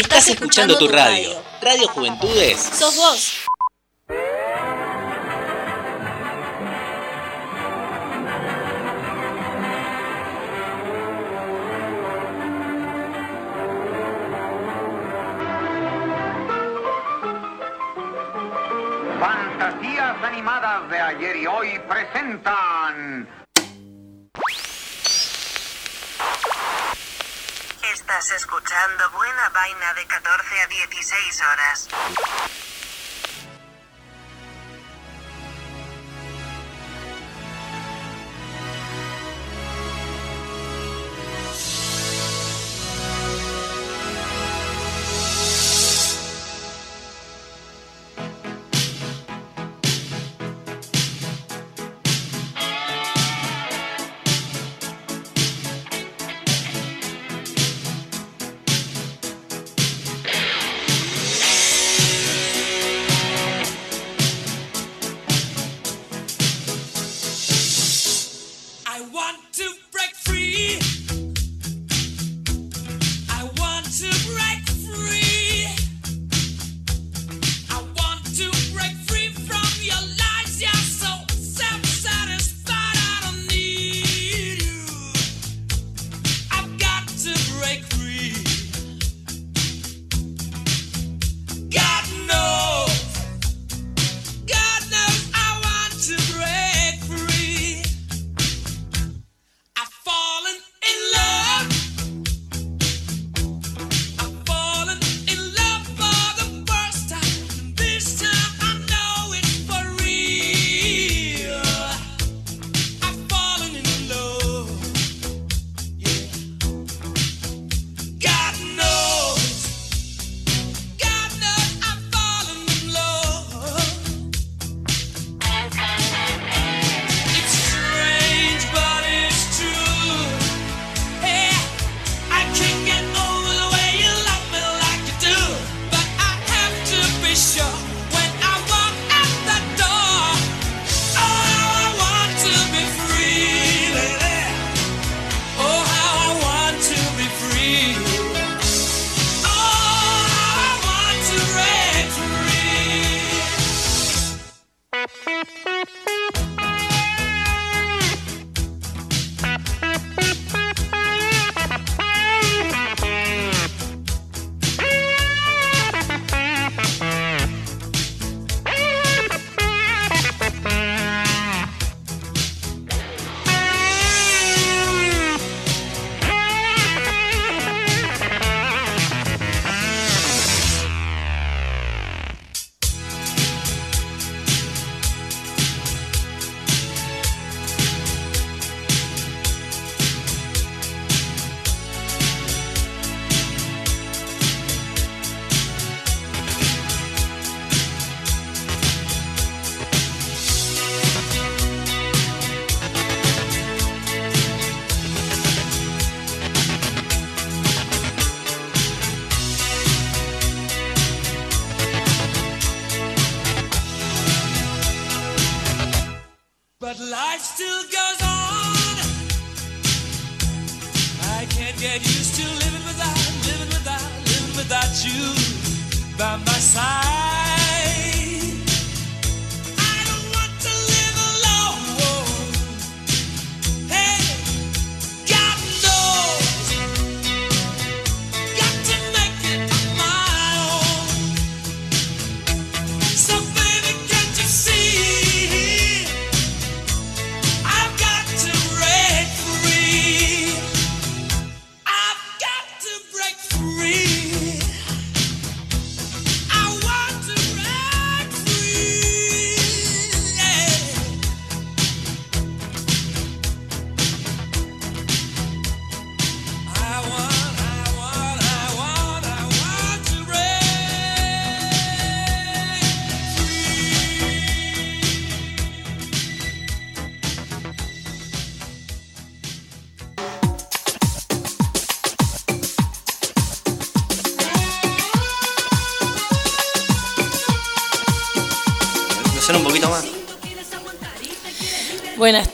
Estás escuchando tu radio. Radio Juventudes. Sos vos. Fantasías animadas de ayer y hoy presentan Estás escuchando buena vaina de 14 a 16 horas.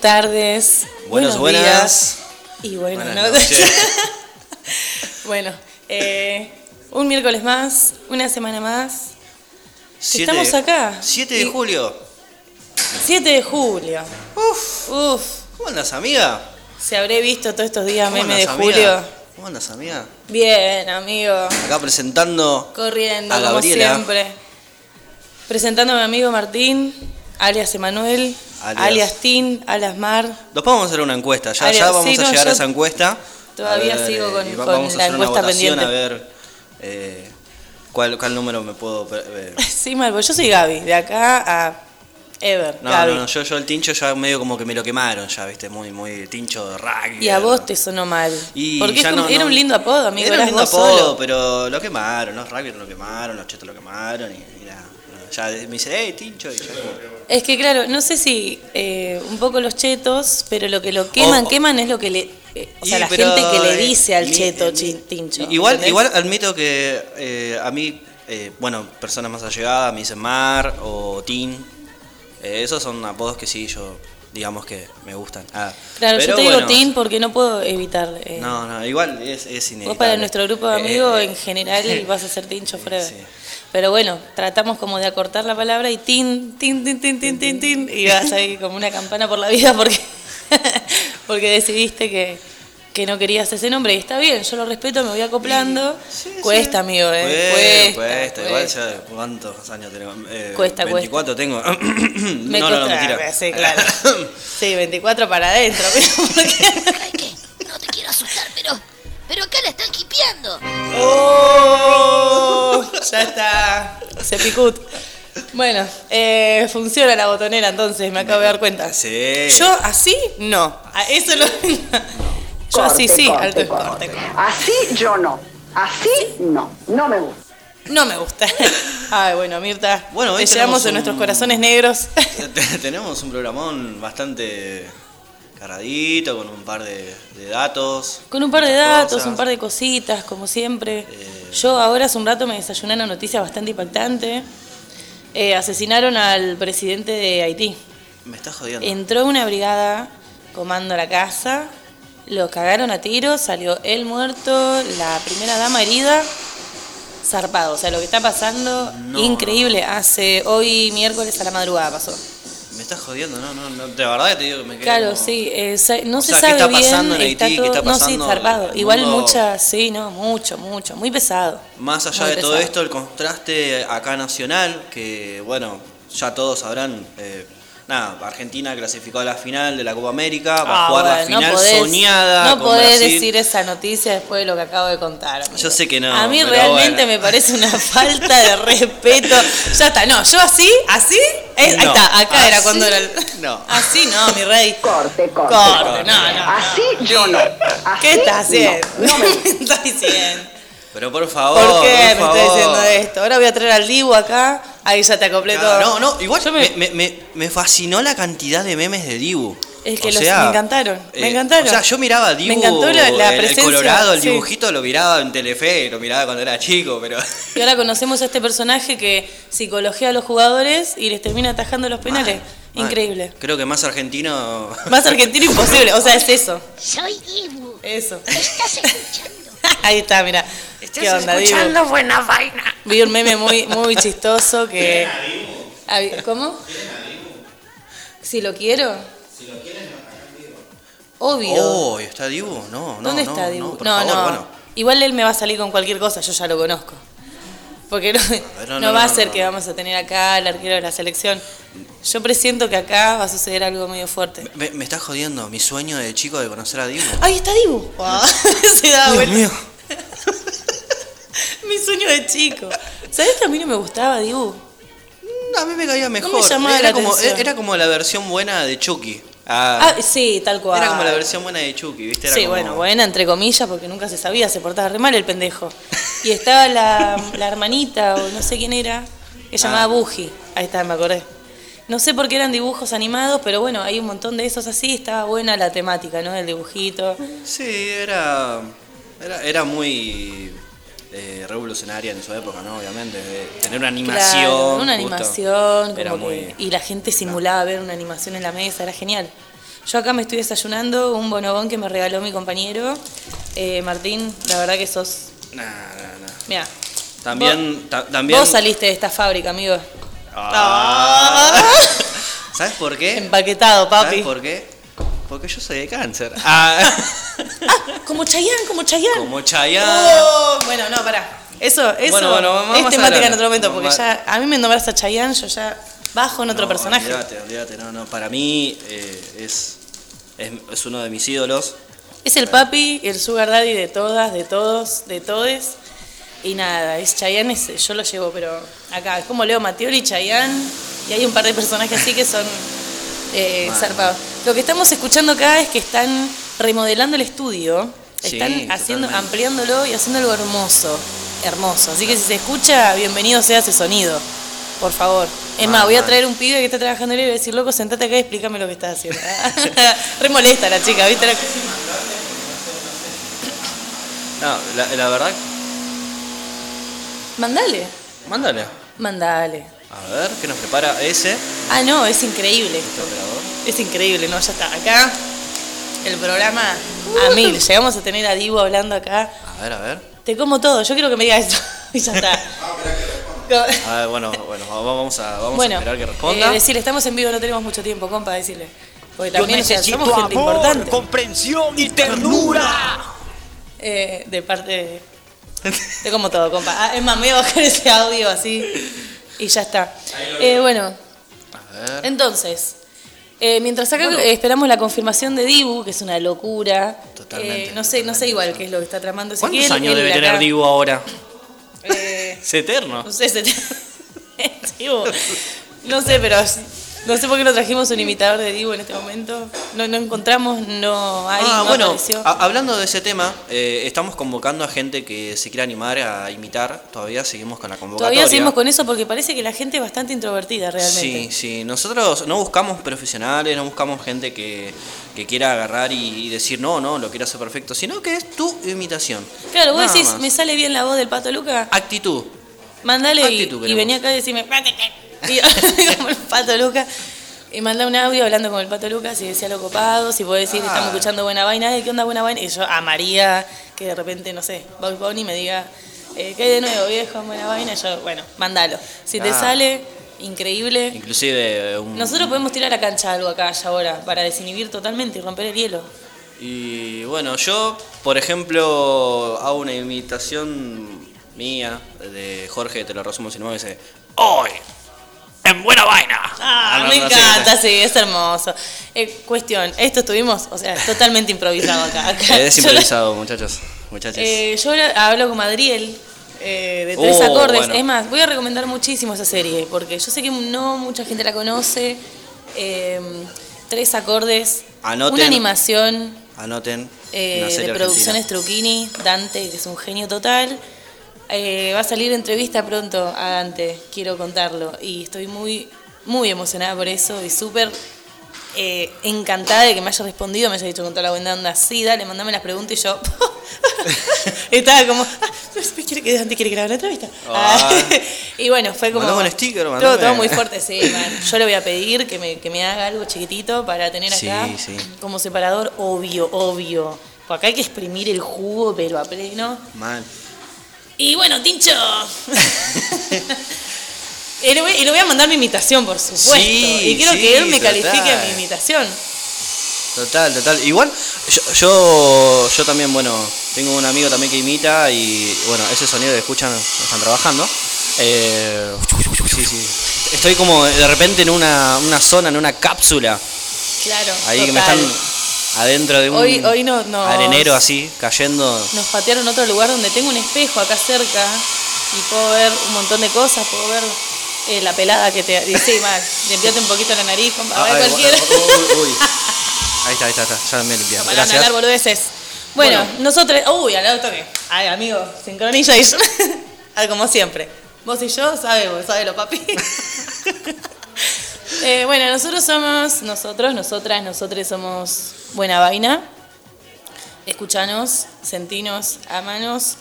Buenas tardes. Buenos, buenas. Y bueno, buenas noches. bueno, eh, un miércoles más, una semana más. Siete, estamos acá. 7 de julio. 7 de julio. Uf. Uf. ¿Cómo andas, amiga? Se habré visto todos estos días meme andas, de julio. ¿Cómo andas, amiga? Bien, amigo. Acá presentando. Corriendo, a como siempre. Presentando a mi amigo Martín, alias Emanuel. Alias- alias, Tin, alias Mar. Después vamos a hacer una encuesta. Ya, vamos sí, a llegar a esa encuesta. todavía A ver, sigo con- y va- con vamos a la hacer una encuesta votación pendiente. A ver eh, cuál, cuál número me puedo. eh, Sí, mal, porque yo soy Gaby, de acá a Ever. No, Gaby. no, no, yo, yo el tincho ya medio como que me lo quemaron, ya, viste, muy, muy tincho de rugby. Y a vos te sonó mal. Y porque es ya como- no- era no- un lindo apodo, amigo. Era un lindo apodo, solo. pero lo quemaron, los rugby lo quemaron, los chetos lo quemaron y, y nada, Ya me dice, hey, tincho, y ya Es que claro, no sé si eh, un poco los chetos, pero lo que lo queman, queman es lo que le. eh, o sea, la pero, gente que le eh, dice al cheto eh, tincho. Igual, ¿entendés? igual admito que eh, a mí, eh, bueno, personas más allegadas me dicen Mar o Tin. Esos son apodos que sí, yo digamos que me gustan. Ah, Claro, yo te digo bueno, Tin porque no puedo evitar. eh, No, no, igual es, es inevitable. Vos para nuestro grupo de Eh, amigos eh, en general vas a ser tincho forever. sí. Pero bueno, tratamos como de acortar la palabra y tin, tin, tin, tin, tin, tin, tin, y vas ahí como una campana por la vida porque, porque decidiste que, que no querías ese nombre y está bien, yo lo respeto, me voy acoplando. Sí, sí. cuesta, amigo, eh. Cuesta, Cuesta, cuesta, igual ya cuántos años tenemos. Eh, Cuesta, 24 tengo. Me no, no, no, mentira. Sí, claro. Sí, 24 para adentro. pero. No te quiero asustar, pero. Acá la están hipeando. ¡Oh! Ya está. Se picut. Bueno, eh, funciona la botonera entonces, me acabo de dar cuenta. Sí. Yo así, no. A eso lo. Yo así sí, alto es corte. Así yo no. Así no. No me gusta. No me gusta. Ay, bueno, Mirta. Bueno, hoy te llevamos en nuestros corazones negros. Tenemos un programón bastante con un par de, de datos. Con un par de datos, cosas. un par de cositas, como siempre. Eh. Yo ahora hace un rato me desayuné una noticia bastante impactante. Eh, asesinaron al presidente de Haití. Me está jodiendo. Entró una brigada comando la casa, lo cagaron a tiros, salió él muerto, la primera dama herida, zarpado. O sea, lo que está pasando, No. increíble. Hace hoy miércoles a la madrugada pasó. Me está jodiendo, no, no, no, de verdad que te digo que me quedé Claro, como- sí, eh, no O se sea, ¿qué sabe está bien. pasando en está Haití? ¿Qué está todo- no, sí, pasando zarpado. Igual mundo? muchas, sí, no, mucho, mucho, muy pesado. Más allá Muy de todo esto, el contraste acá nacional, que bueno, ya todos sabrán, eh, nada, Argentina clasificó a la final de la Copa América, va a Ah, jugar la final no podés, soñada No con podés Brasil. decir esa noticia después de lo que acabo de contar. amigo. Yo sé que no, A mí realmente bueno. me parece una falta de respeto. Ya está, no, yo así, así, es- ahí está, acá era cuando era el... no. Así no, mi rey. Corte, corte. Corte, no, no. Así yo no. Así ¿Qué estás haciendo? No, no me gusta. ¿Qué estás diciendo? Pero por favor, ¿Por qué me por estás favor. diciendo esto? Ahora voy a traer al Dibu acá, ahí ya te acoplé todo. Claro, no, no, igual Yo me, me- me, me- me fascinó la cantidad de memes de Dibu. Es que O los- sea, me encantaron, me eh, encantaron. O sea, yo miraba a Dibu, Me encantó la- la el- el, Colorado, el sí. dibujito, lo miraba en Telefe, lo miraba cuando era chico, pero... Y ahora conocemos a este personaje que psicología a los jugadores y les termina atajando los penales. Increíble. Creo que más argentino... Más argentino imposible. O sea, es eso. Soy Ibu. Eso. ¿Me estás escuchando? Ahí está, mira. ¿Qué onda, Dibu? buena vaina. Vi un meme muy, muy chistoso que. Habi- ¿Cómo? Si lo quiero. Obvio. Oh, ¿está Dibu? No, no, ¿Dónde no, está no, Dibu? por No, favor, no. bueno. Igual él me va a salir con cualquier cosa, yo ya lo conozco. Porque no, no, no no, va a ser que vamos a tener acá al arquero de la selección. Yo presiento que acá va a suceder algo medio fuerte. Me, me está jodiendo mi sueño de chico de conocer a Dibu. ¡Ahí está Dibu! Se da Dios mío. Mi sueño de chico. ¿Sabes que a mí no me gustaba Dibu? A mí me caía mejor. llamaba era, la como, atención. era como la versión buena de Chucky. Ah, Ah, sí, tal cual. era como la versión buena de Chucky, ¿viste? Era Sí, como- bueno, buena, entre comillas, porque nunca se sabía, se portaba re mal el pendejo. Y estaba la, la hermanita, o no sé quién era, que se llamaba Ah. Buji. Ahí está, me acordé. No sé por qué eran dibujos animados, pero bueno, hay un montón de esos así, estaba buena la temática, ¿no? El dibujito. Sí, era, era, era muy eh, revolucionaria en su época, ¿no? Obviamente. de tener una animación. Claro, una animación, Era como muy. que- y la gente simulaba ver una animación en la mesa, era genial. Yo acá me estoy desayunando un bonobón que me regaló mi compañero. Eh, Martín, la verdad que sos Nah, nah, nah. Mira, También, ta- también. vos saliste de esta fábrica, amigo. Ah. ¿Sabes por qué? Empaquetado, papi. ¿Sabes por qué? Porque yo soy de cáncer. Ah. Como Chayanne, como Chayanne. Como Chayanne. Oh, bueno, no, pará. Eso, eso Bueno, bueno, vamos es temática en otro momento, porque Vamos ya a mí me nombras a Chayanne, yo ya bajo en otro No, personaje. Olvídate, olvídate. No, no. Para mí eh, es, es, es uno de mis ídolos. Es el papi, el sugar daddy de todas, de todos, de todes. Y nada, es Chayanne, es- yo lo llevo, pero acá, es como Leo Mattioli, Chayanne, y hay un par de personajes así que son eh, Mal. zarpados. Lo que estamos escuchando acá es que están remodelando el estudio, Sí, están haciendo, totalmente. ampliándolo y haciendo algo hermoso, hermoso. Así que si se escucha, bienvenido sea ese sonido, por favor. Es más, voy a traer un pibe que está trabajando en él y voy a decir, loco, sentate acá y explícame lo que estás haciendo. Re molesta la chica, ¿viste? La- No, la, la verdad, Mandale. mándale. Mandale. A ver, ¿qué nos prepara ese? Ah, no, es increíble. Operador. Es increíble, ¿no? Ya está. Acá, el programa a mil. Llegamos a tener a Divo hablando acá. A ver, a ver. Te como todo. Yo quiero que me digas esto. y ya está. A ver, bueno, bueno, vamos a, vamos bueno, a esperar que responda. eh, decirle, estamos en vivo, no tenemos mucho tiempo, compa, decirle. Porque también o sea, somos gente importante. comprensión y ternura. Eh, de parte de... Te como todo, compa. Ah, es más, me voy a bajar ese audio así y ya está. Eh, bueno, A ver. Entonces, eh, mientras acá esperamos la confirmación de Dibu, que es una locura. Totalmente, eh, no sé, no sé igual qué es lo que está tramando ¿Cuántos Ezequiel, años él debe acá, tener Dibu ahora? eh, Es eterno. no sé, se te- Dibu, no sé, pero no sé por qué no trajimos un imitador de Dibu en este momento. No, no encontramos, no hay, Ah, no bueno, a- hablando de ese tema, eh, estamos convocando a gente que se quiera animar a imitar. Todavía seguimos con la convocatoria. Todavía seguimos con eso porque parece que la gente es bastante introvertida realmente. Sí, sí. Nosotros no buscamos profesionales, no buscamos gente que, que quiera agarrar y, y decir, no, no, lo quiero hacer perfecto, sino que es tu imitación. Claro, vos Nada decís, más. ¿me sale bien la voz del Pato Luca? Actitud. Mandale y, Actitud y queremos. vení acá y decime, y- como el Pato Lucas. Y manda un audio hablando con el Pato Lucas y decía lo copado, si puede decir, Ah. estamos escuchando buena vaina, "Eh, ¿qué onda buena vaina? Y yo a María, que de repente, no sé, Bob Bunny me diga, eh, ¿qué hay de nuevo, viejo, buena vaina? Y yo, bueno, mandalo. Si te Ah. sale, increíble. Inclusive un... Nosotros podemos tirar a cancha algo acá ya ahora, para desinhibir totalmente y romper el hielo. Y bueno, yo, por ejemplo, hago una imitación mía de Jorge, te lo resumo sin nuevo, dice, hoy, en buena vaina. Ah, no, me no sé. encanta, sí, es hermoso. Eh, cuestión, esto estuvimos, o sea, totalmente improvisado acá. acá. Es la- improvisado, muchachos, muchachos. Eh, yo hablo con Madriel eh, de tres Oh, acordes. bueno. Es más, voy a recomendar muchísimo esa serie porque yo sé que no mucha gente la conoce. Eh, tres acordes, Anoten. una animación Anoten. eh, una serie de producciones argentina. Truquini, Dante, que es un genio total. Eh, va a salir entrevista pronto a Dante, quiero contarlo. Y estoy muy, muy emocionada por eso y súper eh, encantada de que me haya respondido, me haya dicho con toda la buena onda, sí, dale, mandame las preguntas y yo estaba como, ah, ¿quiere que Dante quiere grabar la entrevista? Ah. y bueno, fue como... Mandame un sticker, todo, mandame. todo muy fuerte, sí, man. Yo le voy a pedir que me, que me haga algo chiquitito para tener Sí, acá sí. como separador, obvio, obvio. Porque acá hay que exprimir el jugo, pero a pleno. Mal. Y bueno, Tincho. y, le voy, y le voy a mandar mi imitación, por supuesto. Sí, y quiero sí, que él me total. califique a mi imitación. Total, total. Igual, yo, yo, yo también, bueno, tengo un amigo también que imita y, bueno, ese sonido que escuchan, están trabajando. Eh, sí, sí. Estoy como de repente en una, una zona, en una cápsula, Claro. ahí que me total. están adentro de un Hoy- hoy no- nos- arenero así, cayendo. Nos patearon a otro lugar donde tengo un espejo acá cerca y puedo ver un montón de cosas, puedo ver eh, la pelada que te... y Sí, mal, limpiate un poquito la nariz, compa, Ay, ver cualquiera. uy, uy. Ahí está, ahí está, está. ya me limpié. Para Gracias. hablar boludeces. Bueno, Bueno. nosotros. Uy, al auto que. Ay, amigo, sincronization. Ah, Como siempre. Vos y yo, sabemos, sabelo, papi. Eh, bueno, nosotros somos. Nosotros, nosotras, nosotros somos Buena Vaina. Escuchanos, sentinos, amanos.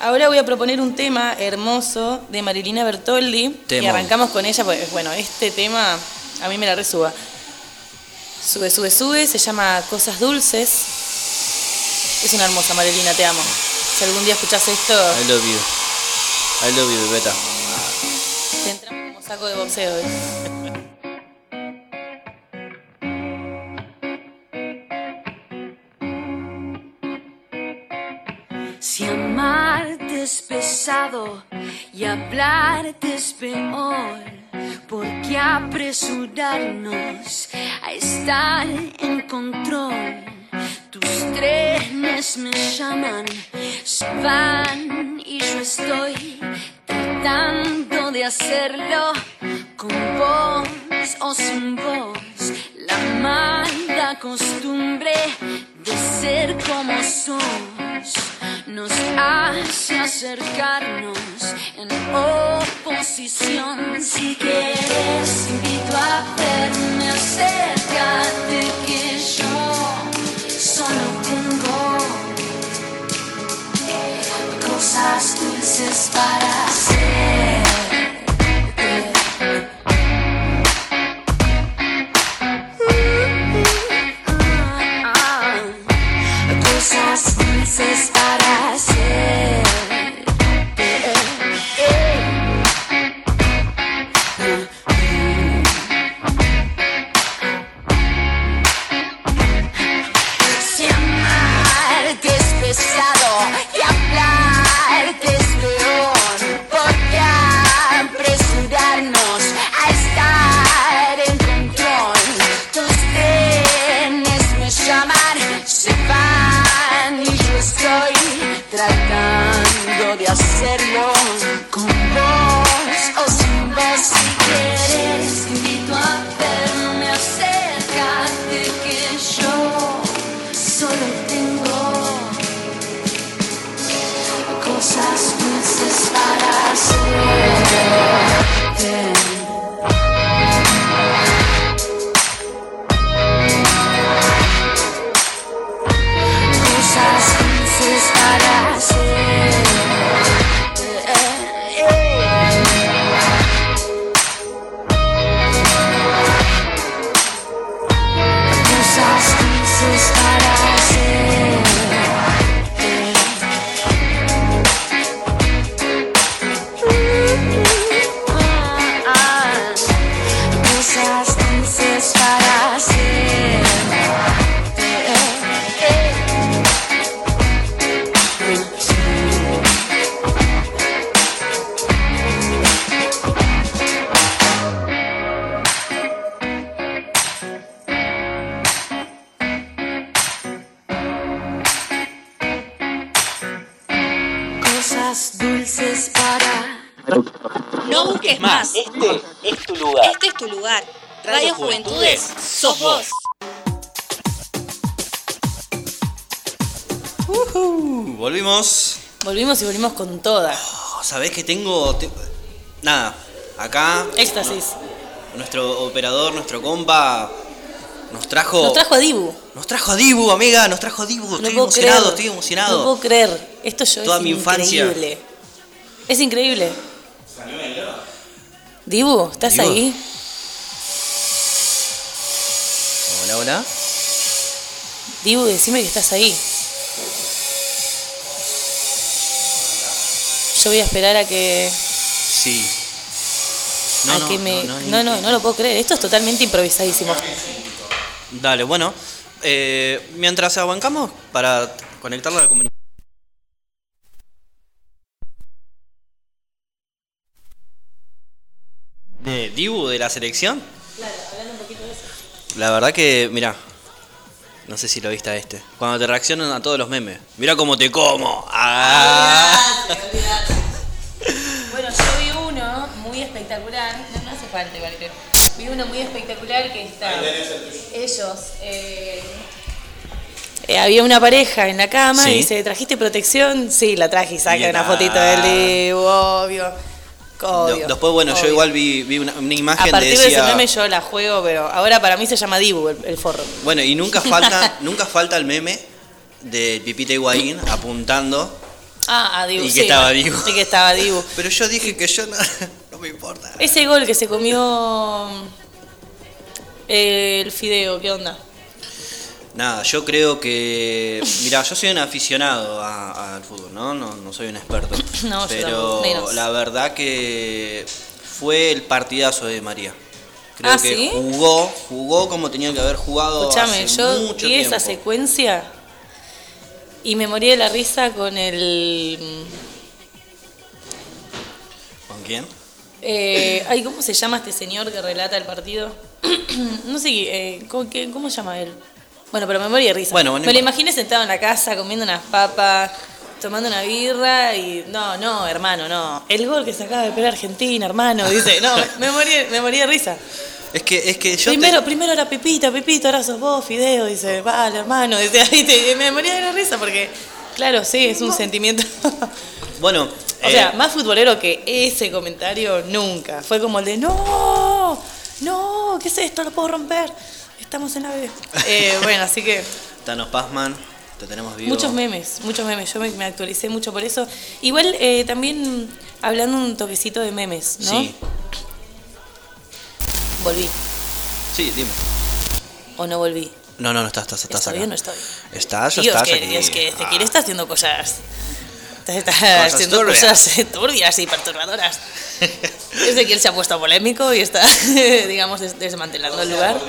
Ahora voy a proponer un tema hermoso de Marilina Bertoldi. Y arrancamos con ella, porque, bueno, este tema a mí me la resuba. Sube, sube, sube, se llama Cosas Dulces. Es una hermosa Marilina, te amo. Si algún día escuchás esto, I love you. I love you, bebeta. Te entramos como saco de boxeo. ¿eh? Es pesado y hablarte es peor, ¿por qué apresurarnos a estar en control? Tus trenes me llaman, van y yo estoy tratando de hacerlo con vos o sin vos. La mala costumbre de ser como sos nos hace acercarnos en oposición. Si quieres, invito a verme, acércate que yo solo tengo cosas dulces para hacer. Y volvimos con toda. Oh, ¿Sabés que tengo...? te- Nada, acá Éxtasis. nuestro operador, nuestro compa, nos trajo... Nos trajo a Dibu. Nos trajo a Dibu, amiga, nos trajo a Dibu. No estoy puedo emocionado, creer. estoy emocionado. No puedo creer. Esto yo Toda es mi infancia. increíble. Es increíble. Dibu, ¿estás Dibu. ahí? Hola, hola. Dibu, decime que estás ahí. Yo voy a esperar a que. Sí. a que me. no, No, no, no, lo puedo creer. Esto es totalmente improvisadísimo. Dale, bueno. eh, mientras aguancamos para conectarlo a la comunidad. De Dibu de la selección. La verdad que, mira, no sé si lo viste a este. Cuando te reaccionan a todos los memes. Mira cómo te como. Ah. Bueno, yo vi uno muy espectacular. No, no hace falta, igual creo. Vi uno muy espectacular que está. Ellos. eh, eh, había una pareja en la cama Sí. y dice, ¿trajiste protección? Sí, la traje y saca Bien, una ah. fotito del obvio. Obvio, Después, bueno, yo igual vi, vi una, una imagen A partir de de ese decía, meme yo la juego, pero ahora para mí se llama Dibu el, el forro. Bueno, y nunca falta, nunca falta el meme de Pipita Higuaín apuntando. Ah, a Dibu. Y que sí, estaba Dibu. Y que estaba Dibu. Pero yo dije que yo no, no me importa. Ese gol que se comió eh, el fideo, ¿qué onda? Nada, yo creo que. Mirá, yo soy un aficionado al fútbol, ¿no? ¿no? No soy un experto. No, yo pero menos. la verdad que fue el partidazo de María. Creo Ah, que ¿sí? jugó, jugó como tenía que haber jugado. Escúchame, hace yo mucho vi esa tiempo. secuencia y me morí de la risa con el. ¿Con quién? Eh, ay, ¿cómo se llama este señor que relata el partido? no sé, eh, ¿cómo, qué- cómo se llama él? Bueno, pero me morí de risa. Bueno, bueno, me lo imaginé sentado en la casa comiendo unas papas, tomando una birra y. No, no, hermano, no. El gol que se acaba de pegar Argentina, hermano. Dice, no, me morí, me morí de risa. Es que, es que yo. te- Primero, primero era Pepita, Pepito, ahora sos vos, Fideo, dice, vale, hermano, dice, ¿viste? Y me moría de la risa porque, claro, sí, es un sentimiento. Bueno, o eh, sea, más futbolero que ese comentario nunca. Fue como el de, no, no, ¿qué es esto? Lo puedo romper. Estamos en la B. Eh, bueno, así que Thanos Pazman, te tenemos vivo. muchos memes, muchos memes. Yo me, me actualicé mucho por eso. Igual eh, también hablando un toquecito de memes, ¿no? Sí, Volví sí, dime. o no volví. No, no, no estás, estás, estás ¿Está acá. bien o no bien? Estás, Dios, estás que, aquí. Dios, que Ezequiel Ah. está haciendo cosas. Está, está haciendo turbias. cosas turbias y perturbadoras. Ezequiel se ha puesto polémico y está, digamos, des- desmantelando el lugar.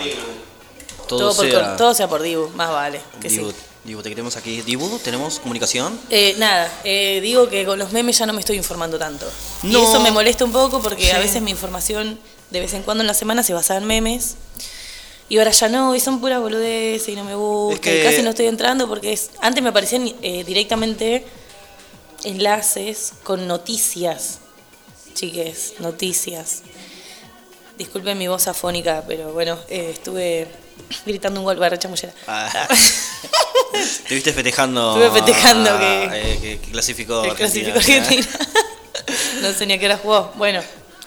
Todo, Todo, por, sea todo sea por Dibu, más vale. Que Dibu, sí. Dibu, te queremos aquí. Dibu, ¿tenemos comunicación? Eh, nada, eh, digo que con los memes ya no me estoy informando tanto. Y eso me molesta un poco porque a veces mi información de vez en cuando en la semana se basaba en memes. Y ahora ya no, y son puras boludeces y no me gusta. Es que- y casi no estoy entrando porque es, antes me aparecían eh, directamente enlaces con noticias. Chiques, noticias. Disculpen mi voz afónica, pero bueno, estuve gritando un gol para chamullera. Ah. Te viste festejando. Estuve festejando ah, que- eh, que, que clasificó. Que Argentina. clasificó Argentina. no sé ni a qué hora jugó. Bueno,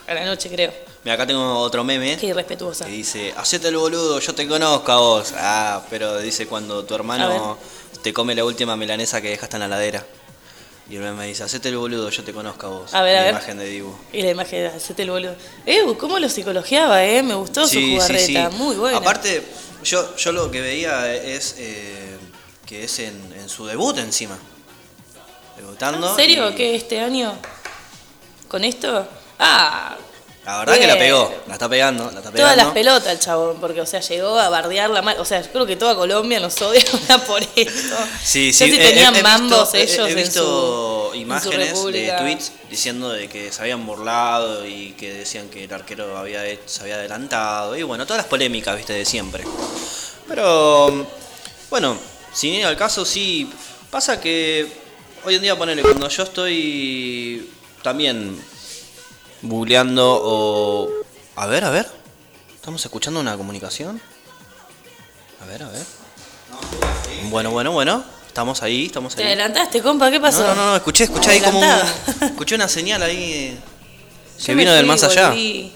a la noche creo. Mira, acá tengo otro meme. Qué irrespetuosa. Que dice, hacete el boludo, yo te conozco a vos. Ah, pero dice cuando tu hermano te come la última milanesa que dejaste en la ladera. Y el meme dice, hacete el boludo, yo te conozco a vos. A ver, a la ver. imagen de Dibu. Y la imagen de hacete el boludo. Eh, cómo lo psicologiaba, eh. Me gustó su jugarreta. Muy buena. Aparte, yo, yo lo que veía es eh, que es en, en su debut encima. Debutando. ¿En serio? y ¿Qué este año? ¿Con esto? Ah, La verdad que la pegó, la está pegando, la está pegando. todas las pelotas el chabón, porque, o sea, llegó a bardearla mal. O sea, creo que toda Colombia nos odia por esto. Sí, sí, si he- he- tenían he mambos visto, ellos he en visto en su imágenes de tweets diciendo de que se habían burlado y que decían que el arquero había se había adelantado y bueno, todas las polémicas, viste, de siempre. Pero bueno, sin ir al caso, sí pasa que hoy en día ponele cuando yo estoy también googleando o a ver, a ver. ¿Estamos escuchando una comunicación? A ver, a ver. Bueno, bueno, bueno. Estamos ahí, estamos Te ahí. adelantaste, compa, ¿qué pasó? No, no, no, escuché, escuché ahí como escuché una señal ahí eh, Yo que vino del más allá. volví.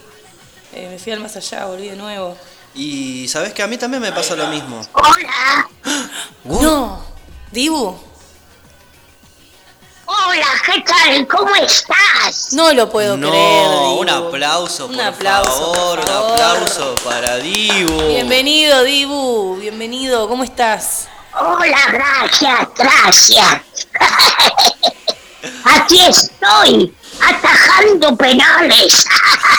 Eh, me fui al más allá, volví de nuevo. Y sabes que a mí también me pasa lo mismo. Hola, No, Dibu, hola, ¿qué tal? ¿Cómo estás? no lo puedo no, creer. Dibu. un aplauso, Un por aplauso, favor, por un aplauso para Dibu. Bienvenido, Dibu, bienvenido, ¿cómo estás? Hola, gracias, gracias. Aquí estoy, atajando penales.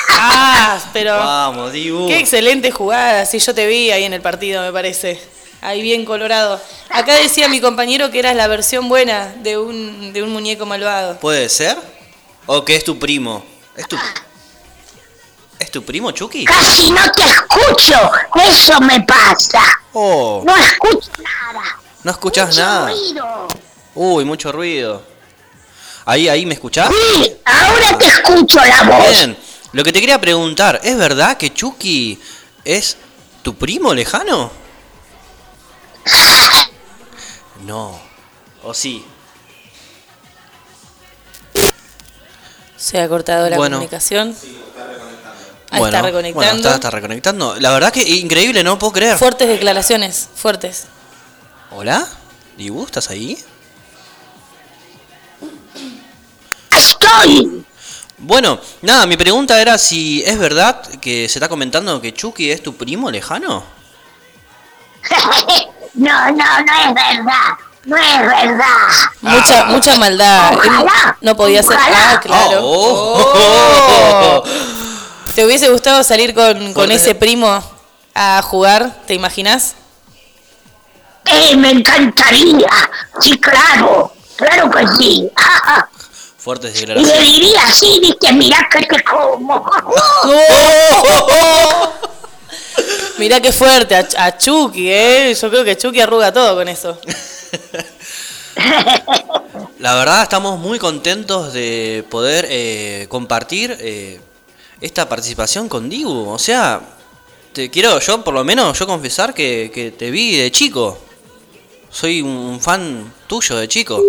Ah, pero Vamos, Dibu. qué excelente jugada, sí, yo te vi ahí en el partido, me parece. Ahí bien colorado. Acá decía mi compañero que eras la versión buena de un, de un muñeco malvado. ¿Puede ser? ¿O que es tu primo? ¿Es tu, ¿Es tu primo, Chucky? Casi no te escucho, eso me pasa. Oh, No escucho nada. no escuchas Mucho nada. ruido. Uy, mucho ruido. Ahí, ahí, ¿me escuchás? Sí, ahora te escucho la voz. Bien, lo que te quería preguntar, ¿es verdad que Chucky es tu primo lejano? No. ¿O sí? Se ha cortado la Bueno. comunicación. Ahí bueno, está reconectando. Bueno, está, está reconectando. La verdad que increíble, no puedo creer. Fuertes declaraciones, fuertes. ¿Hola? ¿Dibu, estás ahí? Estoy. Bueno, nada, mi pregunta era si es verdad que se está comentando que Chucky es tu primo lejano. No, no, no es verdad. No es verdad. Mucha, mucha maldad. Ojalá, no podía ser. ojalá. Ah, claro. Oh. ¿Te hubiese gustado salir con, con ese primo a jugar? ¿Te imaginas? Eh, me encantaría. Sí, claro. Claro que sí. Fuertes Y le declaraciones. diría así, viste, mirá que te como. Mirá qué fuerte, a, Chucky, ¿eh? Yo creo que Chucky arruga todo con eso. La verdad estamos muy contentos de poder eh, compartir eh, esta participación con Dibu. O sea, te quiero yo por lo menos yo confesar que, que te vi de chico. Soy un fan tuyo de chico.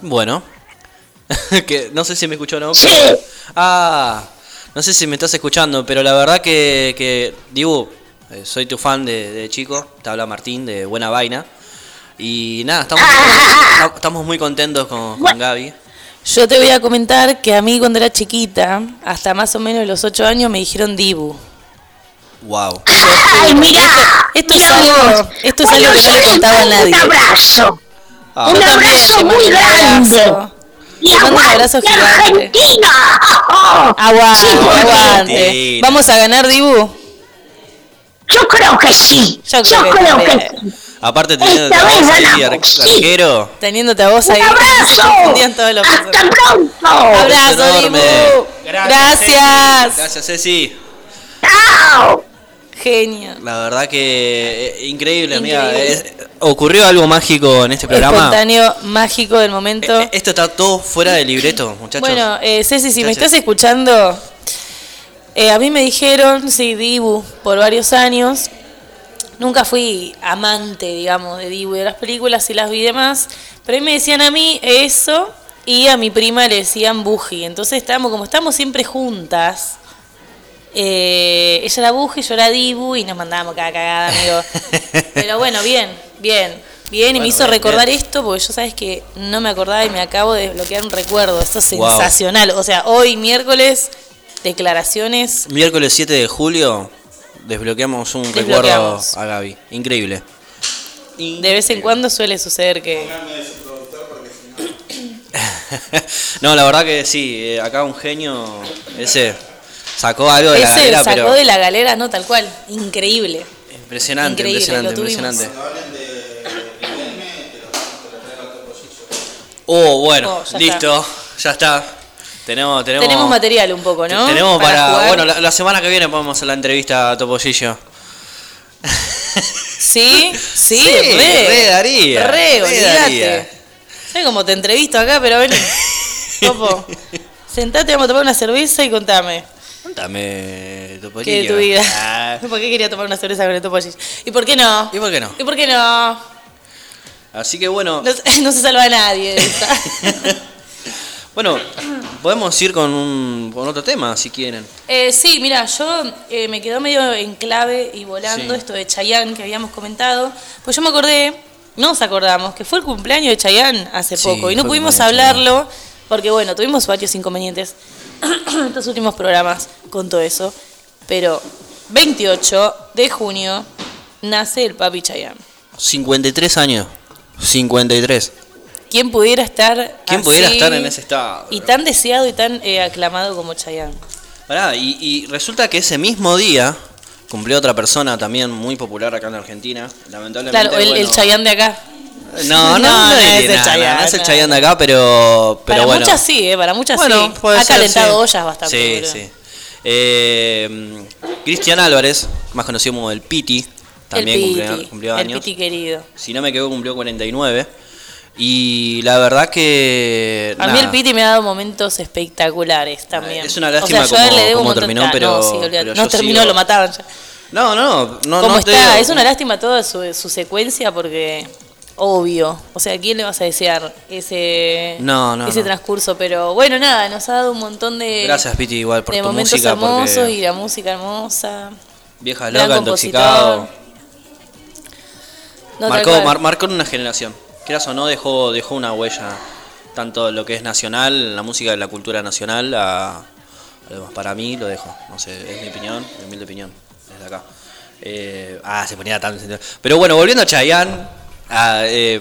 Bueno. que no sé si me escuchó o no. Sí. pero- Ah, no sé si me estás escuchando, pero la verdad que, que Dibu, eh, soy tu fan de, de chico. Te habla Martín de Buena Vaina. Y nada, estamos, estamos muy contentos con, con Gaby. Yo te voy a comentar que a mí cuando era chiquita, hasta más o menos los 8 años, me dijeron Dibu. Wow. Ay, mirá. Esto es algo- esto es algo que no le contaba a nadie. Un abrazo. Ah, un abrazo te mando muy un grande. Abrazo. Te mando un abrazo gigante. Argentina. Aguante, Sí, aguante. ¿Vamos a ganar, Dibu? Yo creo que sí. Yo Yo creo que creo que sí. Aparte teniendo Esta a vos ahí, ganamos, ar- sí. arquero. Teniéndote a vos Un ahí. abrazo. todos los Hasta personas. pronto. Abrazo. Dibu. Gracias. Gracias, Ceci. Chao. Genio. La verdad que eh, increíble, amiga. Increíble. Es- ocurrió algo mágico en este programa. Espontáneo, mágico del momento. Eh, eh, Esto está todo fuera de libreto, muchachos. Bueno, eh, Ceci, si me estás escuchando, eh, a mí me dijeron, sí, Dibu, por varios años. Nunca fui amante, digamos, de Dibu y de las películas y las vi demás. Pero ahí me decían a mí eso y a mi prima le decían Buji. Entonces estábamos, como estamos siempre juntas, eh, ella era Buji, yo era Dibu y nos mandábamos cada cagada, amigo. Pero bueno, bien, bien. Bien, y me hizo bien, recordar bien. esto porque yo sabes que no me acordaba y me acabo de desbloquear un recuerdo. Esto es Wow. sensacional. O sea, hoy miércoles, declaraciones. Miércoles 7 de julio desbloqueamos un recuerdo a Gaby. Increíble. De vez en cuando suele suceder que. no, la verdad que sí, eh, acá un genio ese sacó algo de la Ese galera, sacó pero de la galera, no tal cual. Increíble. impresionante, Increíble, impresionante, impresionante. Oh, bueno, Oh, ya listo, ya está. Tenemos, tenemos, Tenemos material un poco, ¿no? Tenemos para, bueno, la, la semana que viene podemos hacer la entrevista a Topollillo. Sí, sí, Sí, re. re daría, Re, olvídate. daría. ¿Sabes cómo te entrevisto acá? Pero ven. Topo. Sentate, vamos a tomar una cerveza y contame. Contame, Topollillo. ¿Qué de tu vida? Ah, ¿Por qué quería tomar una cerveza con el Topo Gis? ¿Y por qué no? ¿Y por qué no? ¿Y por qué no? Así que bueno, No, se- no se salva a nadie. de esta. bueno, podemos ir con, un, con otro tema si quieren. Eh, sí, mira, yo eh, me quedó medio en clave y volando Sí. esto de Chayanne que habíamos comentado. Pues yo me acordé, no nos acordamos, que fue el cumpleaños de Chayanne hace Sí, poco y no pudimos hablarlo porque, bueno, tuvimos varios inconvenientes en estos últimos programas con todo eso. Pero 28 de junio nace el papi Chayanne. 53 años. 53. ¿Quién pudiera estar ¿Quién pudiera así estar en ese estado? Y tan deseado y tan eh, aclamado como Chayanne. Pará, y, y resulta que ese mismo día cumplió otra persona también muy popular acá en Argentina. Lamentablemente. Claro, el, el bueno, Chayanne de acá. No, no, No, no, no es el Chayanne, No es el. Chayanne de acá, pero, pero para bueno. muchas sí, eh, para muchas Bueno, sí. Ha ser, calentado sí. ollas bastante. Sí, boludo. sí. Eh, Cristian Álvarez, más conocido como el Piti, también el cumplió, Piti, cumplió el años. Piti querido. Si no me equivoco, cumplió 49. Y la verdad que. A mí nada, el Piti me ha dado momentos espectaculares también. Es una lástima o sea, le montón- terminó, pero- No, sí, pero no terminó, sigo- lo mataban ya. No, no, no. ¿Cómo no está? digo- Es una lástima toda su, su secuencia porque. Obvio. O sea, ¿a quién le vas a desear ese, No, no, ese no. transcurso? Pero bueno, nada, nos ha dado un montón de, Gracias, Piti, igual por de tu momentos música. hermosos Porque y la música hermosa. vieja loca, intoxicado. marcó, mar- marcó en una generación. Quieras o no, dejó, dejó una huella. Tanto lo que es nacional, la música de la cultura nacional, a, demás. para mí lo dejo. No sé, es mi opinión, mi humilde opinión. Es de acá. Eh, ah, se ponía tan. Pero bueno, volviendo a Chayanne, ah, eh,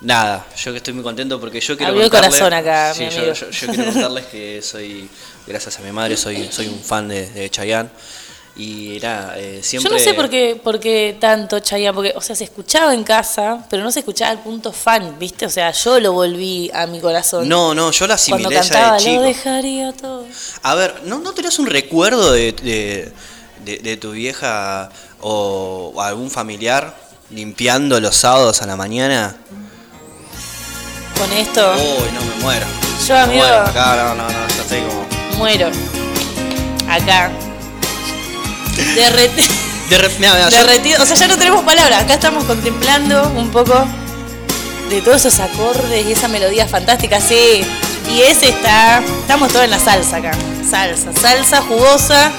nada, yo que estoy muy contento porque yo quiero Abrió el corazón acá, sí, mi yo, amigo. yo- yo quiero contarles que soy, gracias a mi madre, soy, soy un fan de, de Chayanne. Y nada, eh, siempre... Yo no sé por qué, por qué tanto Chayanne, porque, o sea, se escuchaba en casa, pero no se escuchaba al punto fan, ¿viste? O sea, yo lo volví a mi corazón. No, no, yo la Cuando asimilé ya cantaba, de chico. lo dejaría todo. A ver, ¿no, no tenías un recuerdo de, de, de- de tu vieja o algún familiar limpiando los sábados a la mañana? Con esto, Uy, no me muero. Yo, Me amigo- muero, acá no, no, no, ya estoy como... muero. Acá. Derreti- De re- mirá, mirá, yo- derretido. O sea, ya no tenemos palabras. Acá estamos contemplando un poco de todos esos acordes y esa melodía fantástica, sí. Y ese está. Estamos todos en la salsa acá. Salsa, salsa jugosa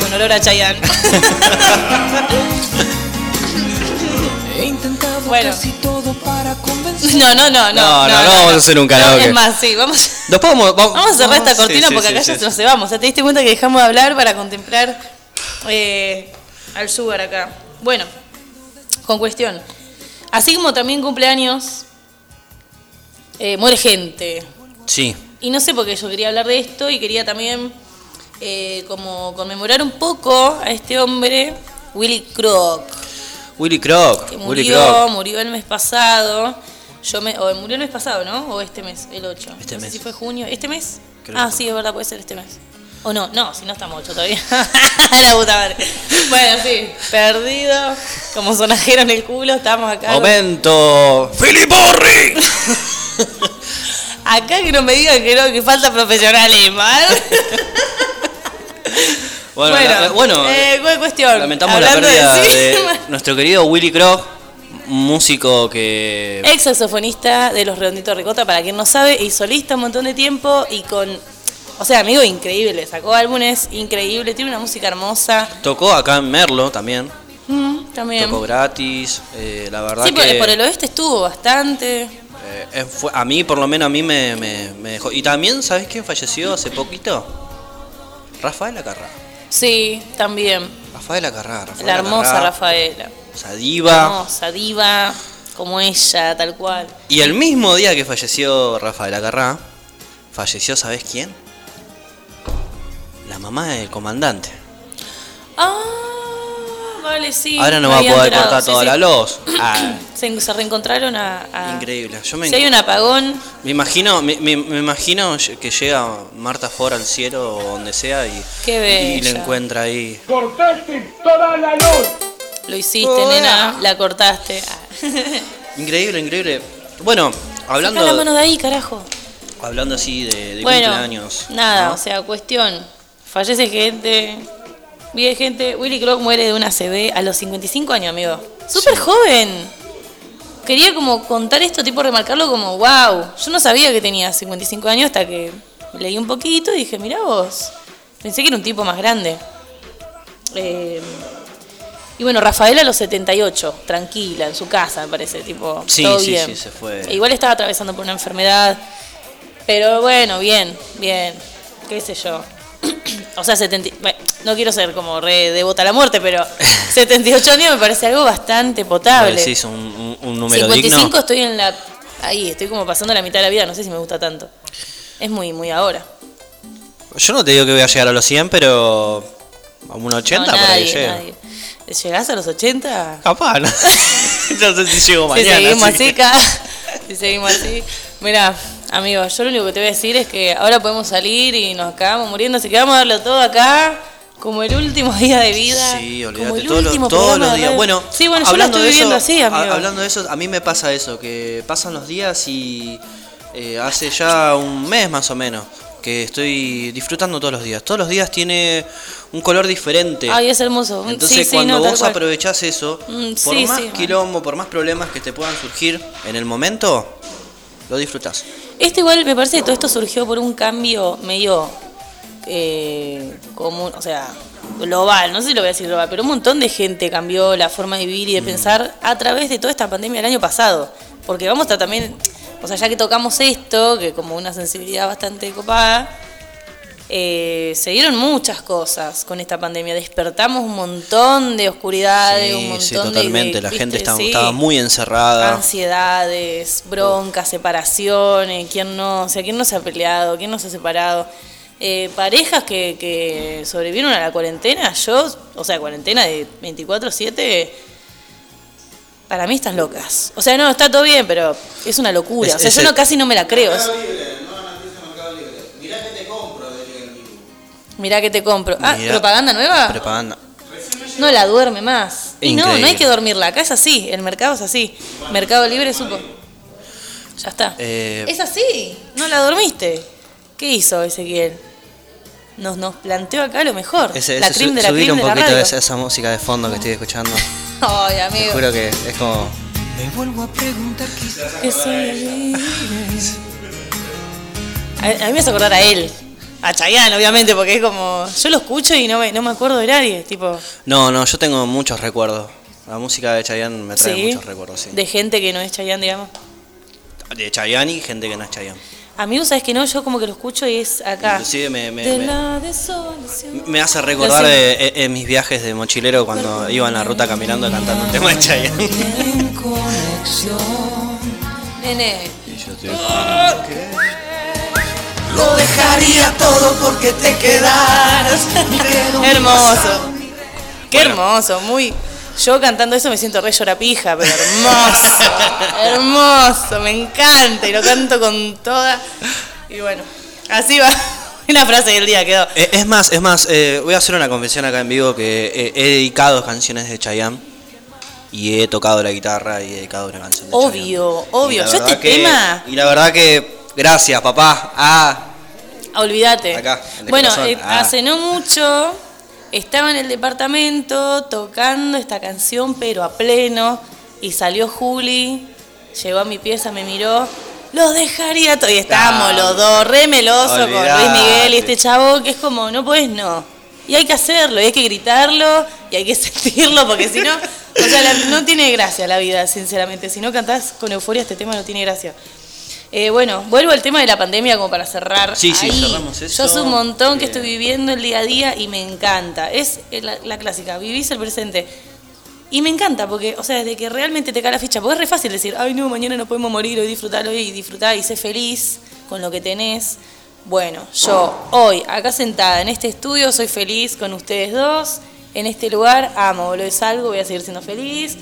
con olor a Chayanne. He intentado Bueno. casi todo para convencer. No, no, no, no. No, no, no vamos a hacer un karaoke. es más, sí, vamos. Después vamos, vamos, Vamos a cerrar esta cortina sí, porque sí, acá sí, ya sí. nos se vamos. O sea, te diste cuenta que dejamos de hablar para contemplar eh, al Sugar acá. Bueno, con cuestión. Así como también cumpleaños, eh, muere gente. Sí, Y no sé por qué yo quería hablar de esto y quería también eh, como conmemorar un poco a este hombre, Willy Crook, Willy Croc, que Willy murió, Croc. murió el mes pasado. Yo me, o murió el mes pasado, ¿no? O este mes, el 8. Este no sé mes. si fue junio. ¿Este mes? Creo ah, sí, es verdad, puede ser este mes. O no, no, si no estamos 8 todavía. La puta madre. Bueno, sí, perdido, como sonajero en el culo, estamos acá. Momento. ¡Filiporri! Acá que no me digan que no, que falta profesionalismo. ¿eh? Bueno, la- bueno, eh, cu- cuestión. lamentamos la de pérdida de, nuestro querido Willy Croc, un músico que... Ex saxofonista de los Redonditos Ricota, para quien no sabe, y solista un montón de tiempo y con. O sea, amigo increíble, sacó álbumes increíbles, tiene una música hermosa. Tocó acá en Merlo también. Mm, también. Tocó gratis. eh, la verdad Sí, que... por el oeste estuvo bastante. eh, eh, fue- a mí, por lo menos, a mí me, me- me dejó. Y también, ¿sabes quién falleció hace poquito? Rafael Acarrá. Sí, también. Rafael Acarrá. Rafael La hermosa Rafaela. O sea, diva. Hermosa, diva, como ella, tal cual. Y el mismo día que falleció Rafael Acarrá, falleció, ¿sabes quién? La mamá del comandante. Ah, vale, sí. Ahora no va a poder enterado, cortar sí, toda sí. la luz. Ah, Se, se reencontraron a. a- increíble. Yo me, Si hay un apagón, me imagino, me, me- me imagino que llega Marta Ford al cielo o donde sea y, Qué y le encuentra ahí. ¡Cortaste toda la luz! lo hiciste, Oh, nena, la cortaste. Ah. Increíble, increíble. Bueno, hablando, Saca la mano de ahí, carajo. hablando así de, de Bueno, cumpleaños. nada, ¿no? o sea, cuestión. Fallece gente, vive gente. Willy Crock muere de una CB a los 55 años, amigo. Súper joven. Quería como contar esto, tipo remarcarlo como, wow. Yo no sabía que tenía 55 años hasta que leí un poquito y dije, mirá vos. Pensé que era un tipo más grande. Eh, y bueno, Rafael a los 78, tranquila, en su casa, me parece, tipo, Sí, todo sí, bien. sí, se fue. E igual estaba atravesando por una enfermedad, pero bueno, bien, bien, qué sé yo. O sea, 70, bueno, no quiero ser como re devota a la muerte, pero 78 años me parece algo bastante potable. Vos decís un, un- un número 55 digno. estoy en la... Ahí, estoy como pasando la mitad de la vida, no sé si me gusta tanto. Es muy, muy ahora. Yo no te digo que voy a llegar a los 100, pero a un 80 no, por ahí nadie, llego. nadie. ¿Llegás a los 80? Capaz, ¿no? no sé si llego Si mañana. seguimos así que- si seguimos así. Mira, amigo, yo lo único que te voy a decir es que ahora podemos salir y nos acabamos muriendo, así que vamos a darlo todo acá, como el último día de vida. Sí, olvídate, todos los, todos los días. Bueno, sí, bueno, yo lo hablando estoy de viviendo eso, así, amigo. hablando de eso, a mí me pasa eso, que pasan los días y eh, hace ya un mes más o menos que estoy disfrutando todos los días. Todos los días tiene un color diferente. Ay, es hermoso. Mm, Entonces sí, sí, cuando no, vos aprovechás eso, Mm, por sí, más quilombo, por más problemas que te puedan surgir en el momento, lo disfrutás. Esto igual me parece que todo esto surgió por un cambio medio eh, común, o sea, global, no sé si lo voy a decir global, pero un montón de gente cambió la forma de vivir y de pensar a través de toda esta pandemia del año pasado. Porque vamos a también, o sea, ya que tocamos esto, que como una sensibilidad bastante copada, eh, se dieron muchas cosas con esta pandemia. Despertamos un montón de oscuridades, un Sí, montón sí, de- totalmente. de. La ¿viste? gente estaba, Sí. estaba muy encerrada. Ansiedades, broncas, separaciones, quién no, o sea, quién no se ha peleado, quién no se ha separado. Eh, parejas que, que sobrevivieron a la cuarentena, yo, o sea, cuarentena de 24-7, para mí están locas. O sea, no, está todo bien, pero es una locura. Es- o sea, yo el- no, casi no me la creo. Mirá que te compro. Ah, Mirá. ¿propaganda nueva? Propaganda. No la duerme más. Y no, no hay que dormirla. Acá es así. El mercado es así. Mercado Libre supo. Ya está. Eh, Es así. No la dormiste. ¿Qué hizo Ezequiel? Nos, nos planteó acá lo mejor. ese, la ese, su- de la cream un de la poquito radio. esa, esa música de fondo que estoy escuchando. Ay, Te amigo. juro que es como. Me vuelvo a preguntar quizás. A, a mí me hace acordar a él. A Chayanne, obviamente, porque es como. Yo lo escucho y no me, no me acuerdo de nadie. Tipo. No, no, yo tengo muchos recuerdos. La música de Chayanne me trae Sí. muchos recuerdos, sí. De gente que no es Chayanne, digamos. De Chayanne y gente que no es Chayanne. Amigo, ¿sabes que no? Yo como que lo escucho y es acá. Inclusive me, me, de me- la desolación. me hace recordar Lo eh, eh, mis viajes de mochilero cuando iba en la ruta caminando cantando un tema de Chayanne. Nene. Lo dejaría todo porque te quedaras. Hermoso. Qué hermoso, muy. Yo cantando eso me siento re llorapija, pero hermoso. hermoso, me encanta y lo canto con toda. Y bueno, así va. La frase del día quedó. Eh, es más, es más, eh, voy a hacer una confesión acá en vivo que eh, he dedicado canciones de Chayanne y he tocado la guitarra y he dedicado una canción de Obvio, Chayanne. obvio. Yo este que- tema, Y la verdad que, gracias papá. Ah, olvídate. Acá, el Bueno, eh, Ah. hace no mucho estaba en el departamento tocando esta canción, pero a pleno. Y salió Juli, llegó a mi pieza, me miró. Los dejaría todo. Y estábamos Ah, los dos re melosos con Luis. Miguel y este chavo, que es como, no puedes, no. Y hay que hacerlo, y hay que gritarlo, y hay que sentirlo, porque si no, o sea, la- no tiene gracia la vida, sinceramente. Si no cantás con euforia este tema, no tiene gracia. Eh, bueno, vuelvo al tema de la pandemia como para cerrar. Sí, sí, ahí. cerramos eso. Yo sé un montón que estoy viviendo el día a día y me encanta. Es la, la clásica, vivís el presente. Y me encanta porque, o sea, desde que realmente te cae la ficha, porque es re fácil decir, ay no, mañana no podemos morir, hoy disfrutar hoy disfrutar y ser feliz con lo que tenés. Bueno, yo hoy, acá sentada en este estudio, soy feliz con ustedes dos. En este lugar, amo, boludo, es algo, voy a seguir siendo feliz.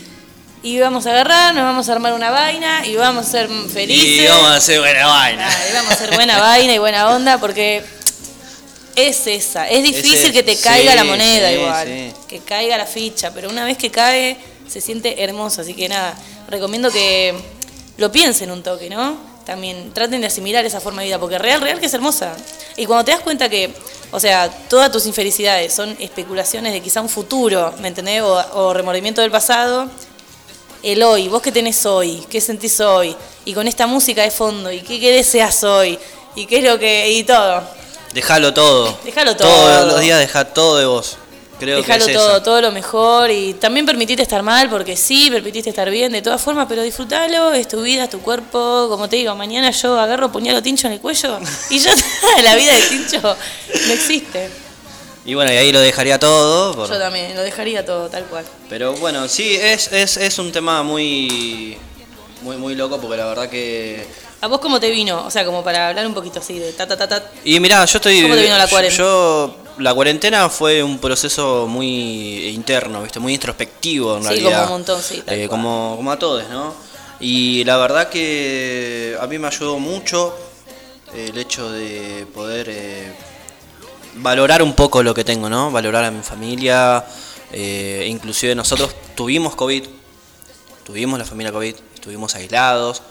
Y vamos a agarrar, nos vamos a armar una vaina y vamos a ser felices. y vamos a hacer buena vaina. Ah, y vamos a hacer buena vaina y buena onda porque es esa. Es difícil Ese- que te caiga sí, la moneda sí, igual, sí. que caiga la ficha, pero una vez que cae se siente hermoso, así que nada, recomiendo que lo piensen un toque, ¿no? También traten de asimilar esa forma de vida, porque real, real que es hermosa. Y cuando te das cuenta que, o sea, todas tus infelicidades son especulaciones de quizá un futuro, ¿me entendés? O, o remordimiento del pasado, el hoy, vos qué tenés hoy, qué sentís hoy, y con esta música de fondo, y qué, qué deseas hoy, y qué es lo que, y todo. Déjalo todo. Déjalo todo. Todos los días deja todo de vos. Creo Déjalo que es todo, todo lo mejor, y también permitite estar mal, porque sí, permitiste estar bien de todas formas, pero disfrútalo, es tu vida, es tu cuerpo, como te digo, mañana yo agarro puñalo tincho en el cuello, y ya la vida de tincho no existe. Y bueno, y ahí lo dejaría todo. por- Yo también, lo dejaría todo, tal cual. Pero bueno, sí, es, es, es un tema muy, muy, muy loco porque la verdad que... ¿A vos cómo te vino? O sea, como para hablar un poquito así de ta ta ta ta. Y mirá, yo estoy... ¿Cómo te vino la cuarentena? Yo, la cuarentena fue un proceso muy interno, ¿viste? Muy introspectivo en Sí, realidad. como un montón, sí, tal Eh, cual. como, como a todos, ¿no? Y la verdad que a mí me ayudó mucho el hecho de poder eh, valorar un poco lo que tengo, ¿no? Valorar a mi familia. eh, inclusive nosotros tuvimos COVID, tuvimos la familia COVID, estuvimos aislados.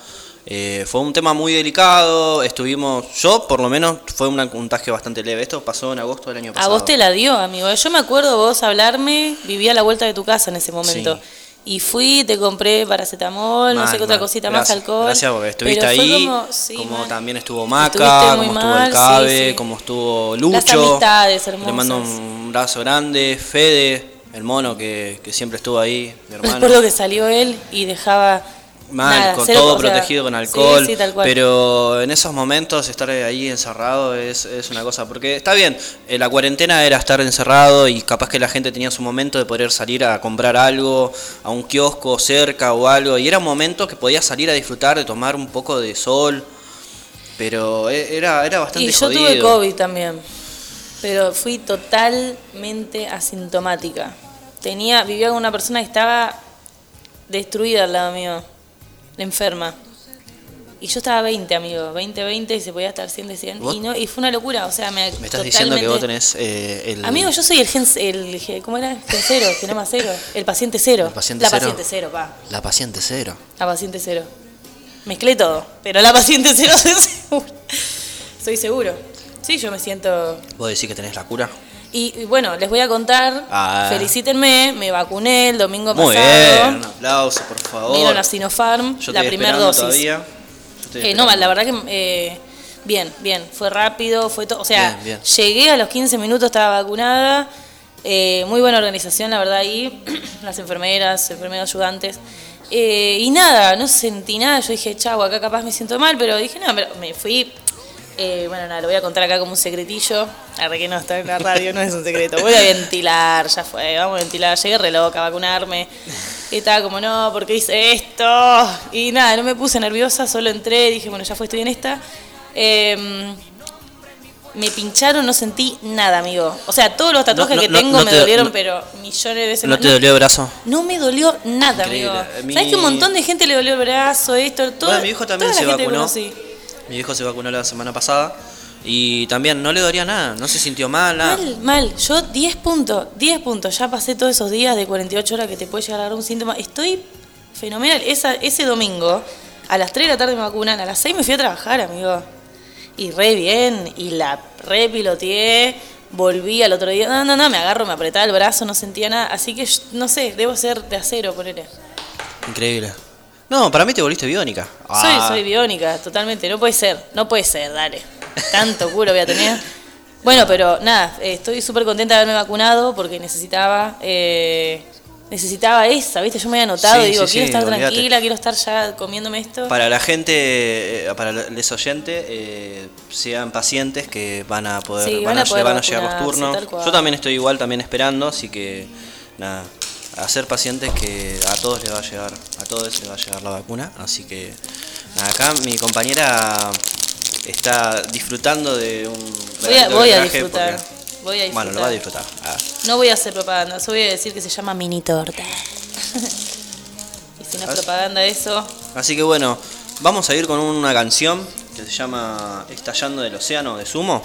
eh, fue un tema muy delicado, estuvimos, yo por lo menos fue un contagio bastante leve. Esto pasó en agosto del año A pasado. vos te la dio, amigo. Yo me acuerdo vos hablarme, vivía a la vuelta de tu casa en ese momento. Sí. Y fui, te compré paracetamol, no Mal, sé qué otra cosita Gracias, más, alcohol. Gracias porque estuviste Pero ahí, como, como, sí, mal. también estuvo Maca, como estuvo mal, el Cabe, sí. como estuvo Las Lucho. amistades Le mando hermosas. un abrazo grande, Fede, el mono que, que siempre estuvo ahí, mi hermano. Recuerdo que salió él y dejaba Mal, Nada, con cero, todo sea, protegido con sí, alcohol. sí, tal cual. Pero en esos momentos estar ahí encerrado es, es una cosa. Porque está bien, eh, la cuarentena era estar encerrado y capaz que la gente tenía su momento de poder salir a comprar algo a un kiosco cerca o algo. Y era un momento que podías salir a disfrutar, de tomar un poco de sol. Pero e- era, era bastante Y yo jodido. tuve COVID también, pero fui totalmente asintomática. Tenía, vivía con una persona que estaba destruida al lado mío, enferma. Y yo estaba 20, amigo, 20, 20 y se podía estar 100 de 100. ¿Vos? Y, no, y fue una locura, o sea, me Me estás diciendo que vos tenés eh, el. Amigo, yo soy el gen, el, ¿cómo era? Gen cero, genoma cero, el paciente cero. El paciente la cero. paciente cero, pa. La paciente cero. La paciente cero. Mezclé todo, pero la paciente cero soy seguro. Soy seguro. Sí, yo me siento... ¿Vos decís que tenés la cura? Y, y bueno, les voy a contar, Ah. felicítenme, me vacuné el domingo Muy pasado. bien, un aplauso, por favor. Vino la Sinopharm, Yo la primera dosis. todavía. Yo Eh, no, la verdad que eh, bien, bien, fue rápido, fue todo, o sea, Bien, bien. llegué a los 15 minutos, estaba vacunada, eh, muy buena organización, la verdad, ahí, las enfermeras, enfermeros ayudantes. Eh, y nada, no sentí nada, yo dije, chau, acá capaz me siento mal, pero dije, no, pero me fui, eh, bueno, nada, lo voy a contar acá como un secretillo, arre que no está en la radio, no es un secreto, voy a ventilar, ya fue, vamos a ventilar, llegué re loca a vacunarme, y estaba como, no, ¿por qué hice esto? Y nada, no me puse nerviosa, solo entré, dije, bueno, ya fue, estoy en esta. Em, me pincharon, no sentí nada, amigo. O sea, todos los tatuajes no, que tengo no me te- dolieron, pero millones de veces ¿No te dolió el brazo? no me dolió nada, Increíble. amigo. Mí- ¿Sabes que un montón de gente le dolió el brazo, esto, todo? Bueno, mi hijo también se vacunó. Mi hijo se vacunó la semana pasada y también no le dolía nada, no se sintió mal, nada. Mal, mal. Yo 10 puntos, 10 puntos. Ya pasé todos esos días de 48 horas que te puede llegar a dar un síntoma. Estoy fenomenal. Esa, ese domingo, a las 3 de la tarde me vacunan, a las 6 me fui a trabajar, amigo. Y re bien, y la re piloteé, volví al otro día. No, no, no, me agarro, me apretaba el brazo, no sentía nada. Así que, no sé, debo ser de acero, ponele. Increíble. No, para mí te volviste biónica. Ah, Soy, soy biónica, totalmente. No puede ser, no puede ser, dale. Tanto culo voy a tener. Bueno, pero nada, eh, estoy súper contenta de haberme vacunado porque necesitaba eh, necesitaba esa, ¿viste? Yo me había anotado Sí, y digo, sí, quiero sí, estar olvídate. tranquila, quiero estar ya comiéndome esto. Para la gente, eh, para los oyentes, eh, sean pacientes que van a poder, Sí, van, a, a poder van a llegar los vacunarse, turnos. cual. Yo también estoy igual, también esperando, así que nada, a ser pacientes que a todos les va a llegar, a todos les va a llegar la vacuna, así que nada, acá mi compañera está disfrutando de un Voy a, voy a disfrutar. porque- Voy a disfrutar. Bueno, lo va a disfrutar. Ah. No voy a hacer propaganda, solo voy a decir que se llama mini torta. y si no es propaganda eso, Así que bueno, vamos a ir con una canción que se llama Estallando del Océano de Sumo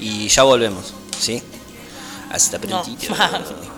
y ya volvemos, ¿sí? Hasta prontito.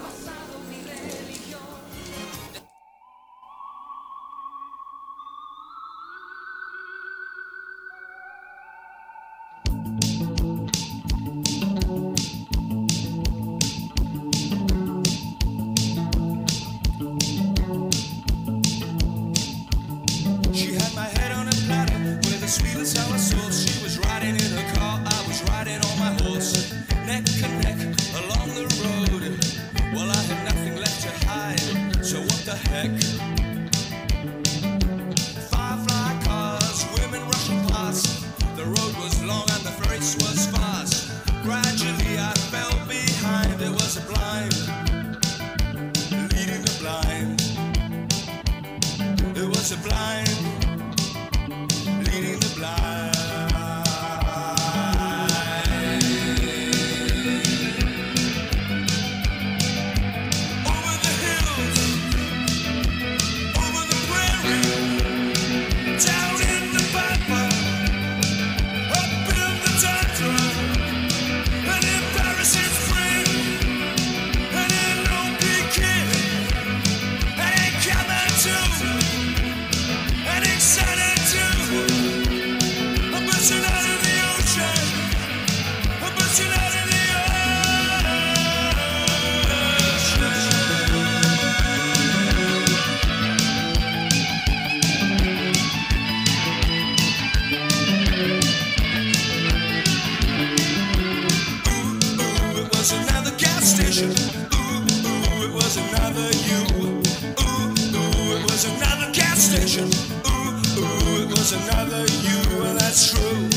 was another you, and that's true.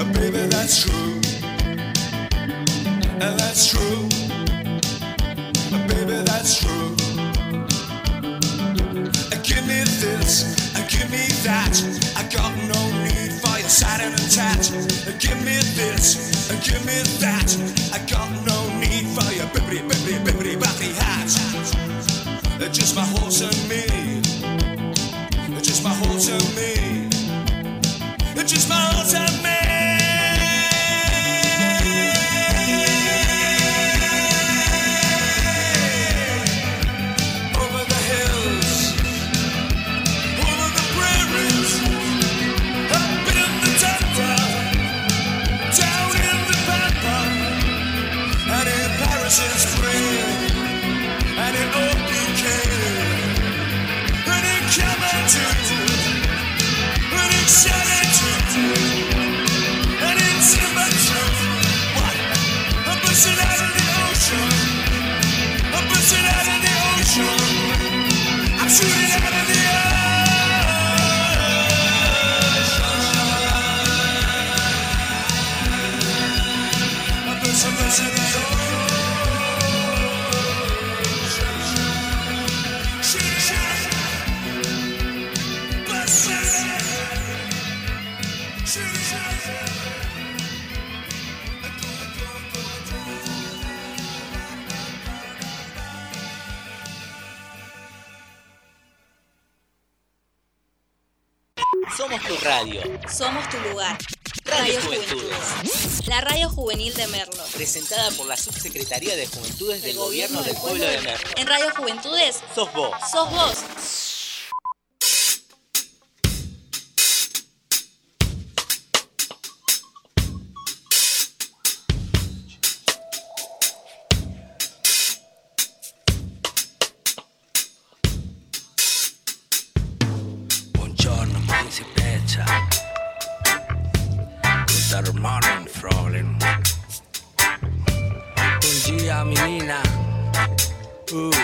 Uh, baby, that's true. And that's true. Uh, baby, that's true. Uh, give me this, uh, give me that. I got no need for your satin and tat. Uh, give me this, uh, give me that. I got no Presentada por la Subsecretaría de Juventudes del Gobierno del Pueblo de Merlo. En Radio Juventudes Sos vos. sos vos. Good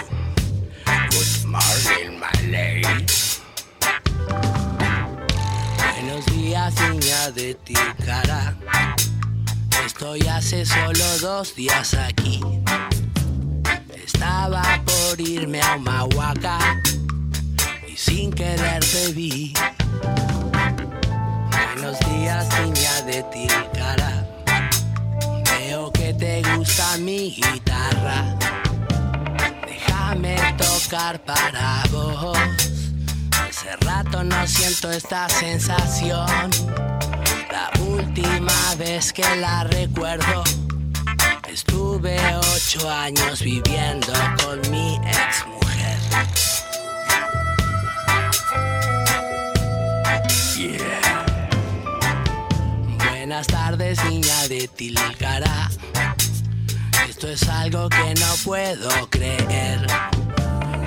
morning my lady Buenos días niña de ti cara Estoy hace solo dos días aquí Estaba por irme a Humahuaca y sin querer te vi. Buenos días, niña de Tilcara. Veo que te gusta mi guitarra. Déjame tocar para vos. Hace rato no siento esta sensación. La última vez que la recuerdo. Estuve ocho años viviendo con mi ex mujer. Yeah. Buenas tardes, niña de Tilcara. Esto es algo que no puedo creer.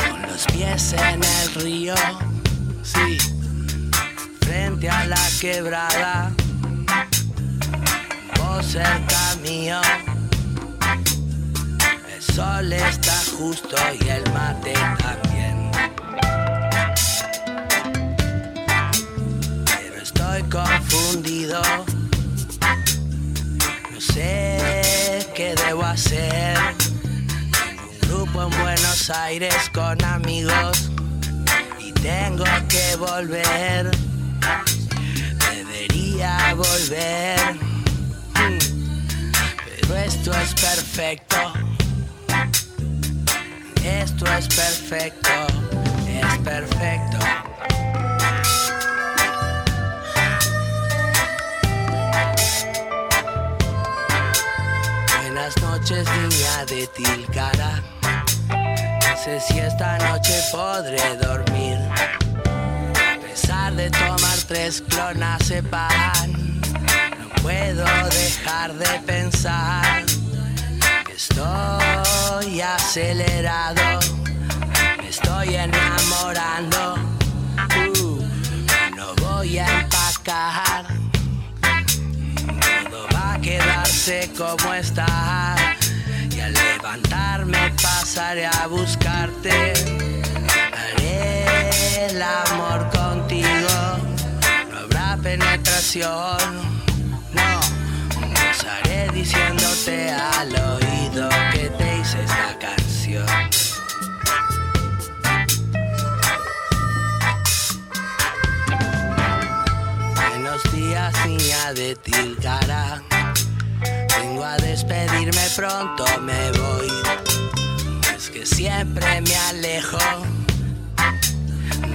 Con los pies en el río, sí, frente a la quebrada. Vos cerca mío. El sol está justo y el mate también. Pero estoy confundido. No sé qué debo hacer. Un grupo en Buenos Aires con amigos y tengo que volver. Debería volver. Pero esto es perfecto. Esto es perfecto. Es perfecto. Buenas noches, niña de Tilcara. No sé si esta noche podré dormir. A pesar de tomar tres clonazepam, no puedo dejar de pensar que estoy acelerado. Me estoy enamorando. Uh, no voy a empacar. Quedarse como está. Y al levantarme pasaré a buscarte. Haré el amor contigo. No habrá penetración. No, gozaré diciéndote al oído que te hice esta canción. Buenos días, niña de Tilcara. Vengo a despedirme pronto, me voy. Es que siempre me alejo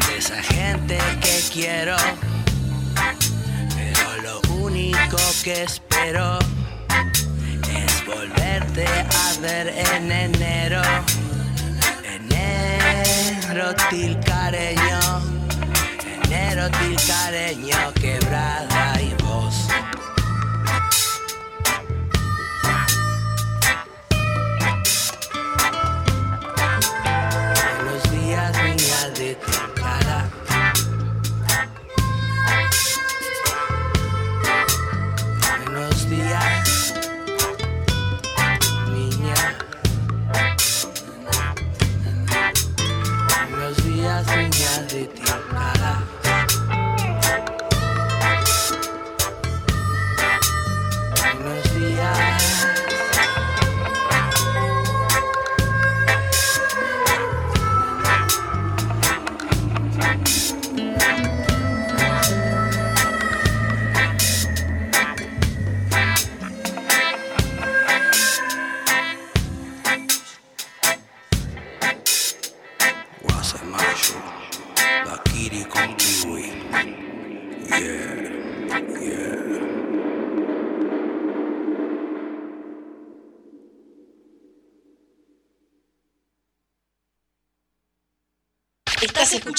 de esa gente que quiero. Pero lo único que espero es volverte a ver en enero. Enero tilcareño, enero tilcareño, quebrada y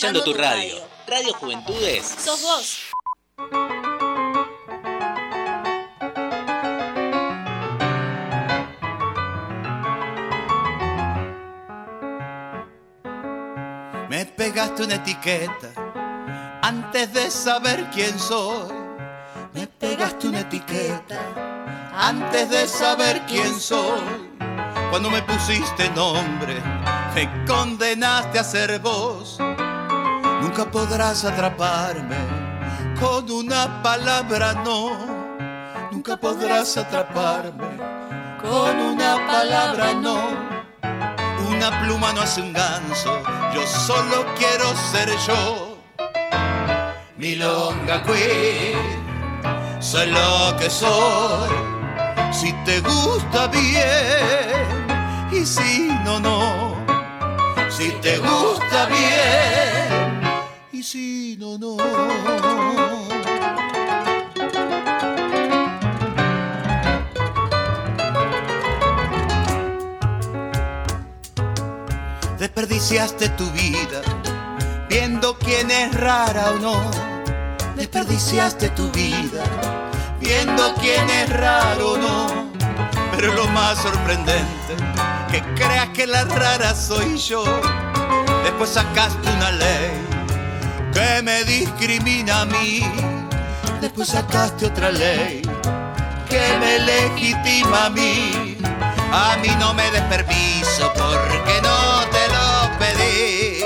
escuchando tu radio. Radio Juventudes. Sos vos. Me pegaste una etiqueta antes de saber quién soy. Me pegaste una etiqueta antes de saber quién soy. Cuando me pusiste nombre, me condenaste a ser vos. Nunca podrás atraparme con una palabra, no. Nunca podrás atraparme con una palabra, no. Una pluma no hace un ganso, yo solo quiero ser yo. Milonga queen, soy lo que soy. Si te gusta bien, y si no, no. Si te gusta bien, no. Desperdiciaste tu vida viendo quién es rara o no. Desperdiciaste tu vida viendo quién es raro o no. Pero lo más sorprendente, que creas que la rara soy yo. Después sacaste una ley que me discrimina a mí. Después sacaste otra ley que me legitima a mí. A mí no me des permiso porque no te lo pedí.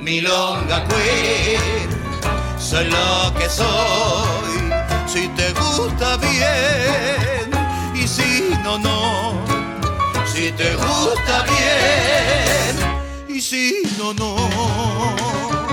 Milonga queen, soy lo que soy. Si te gusta bien y si no, no. Si te gusta bien y si no, no.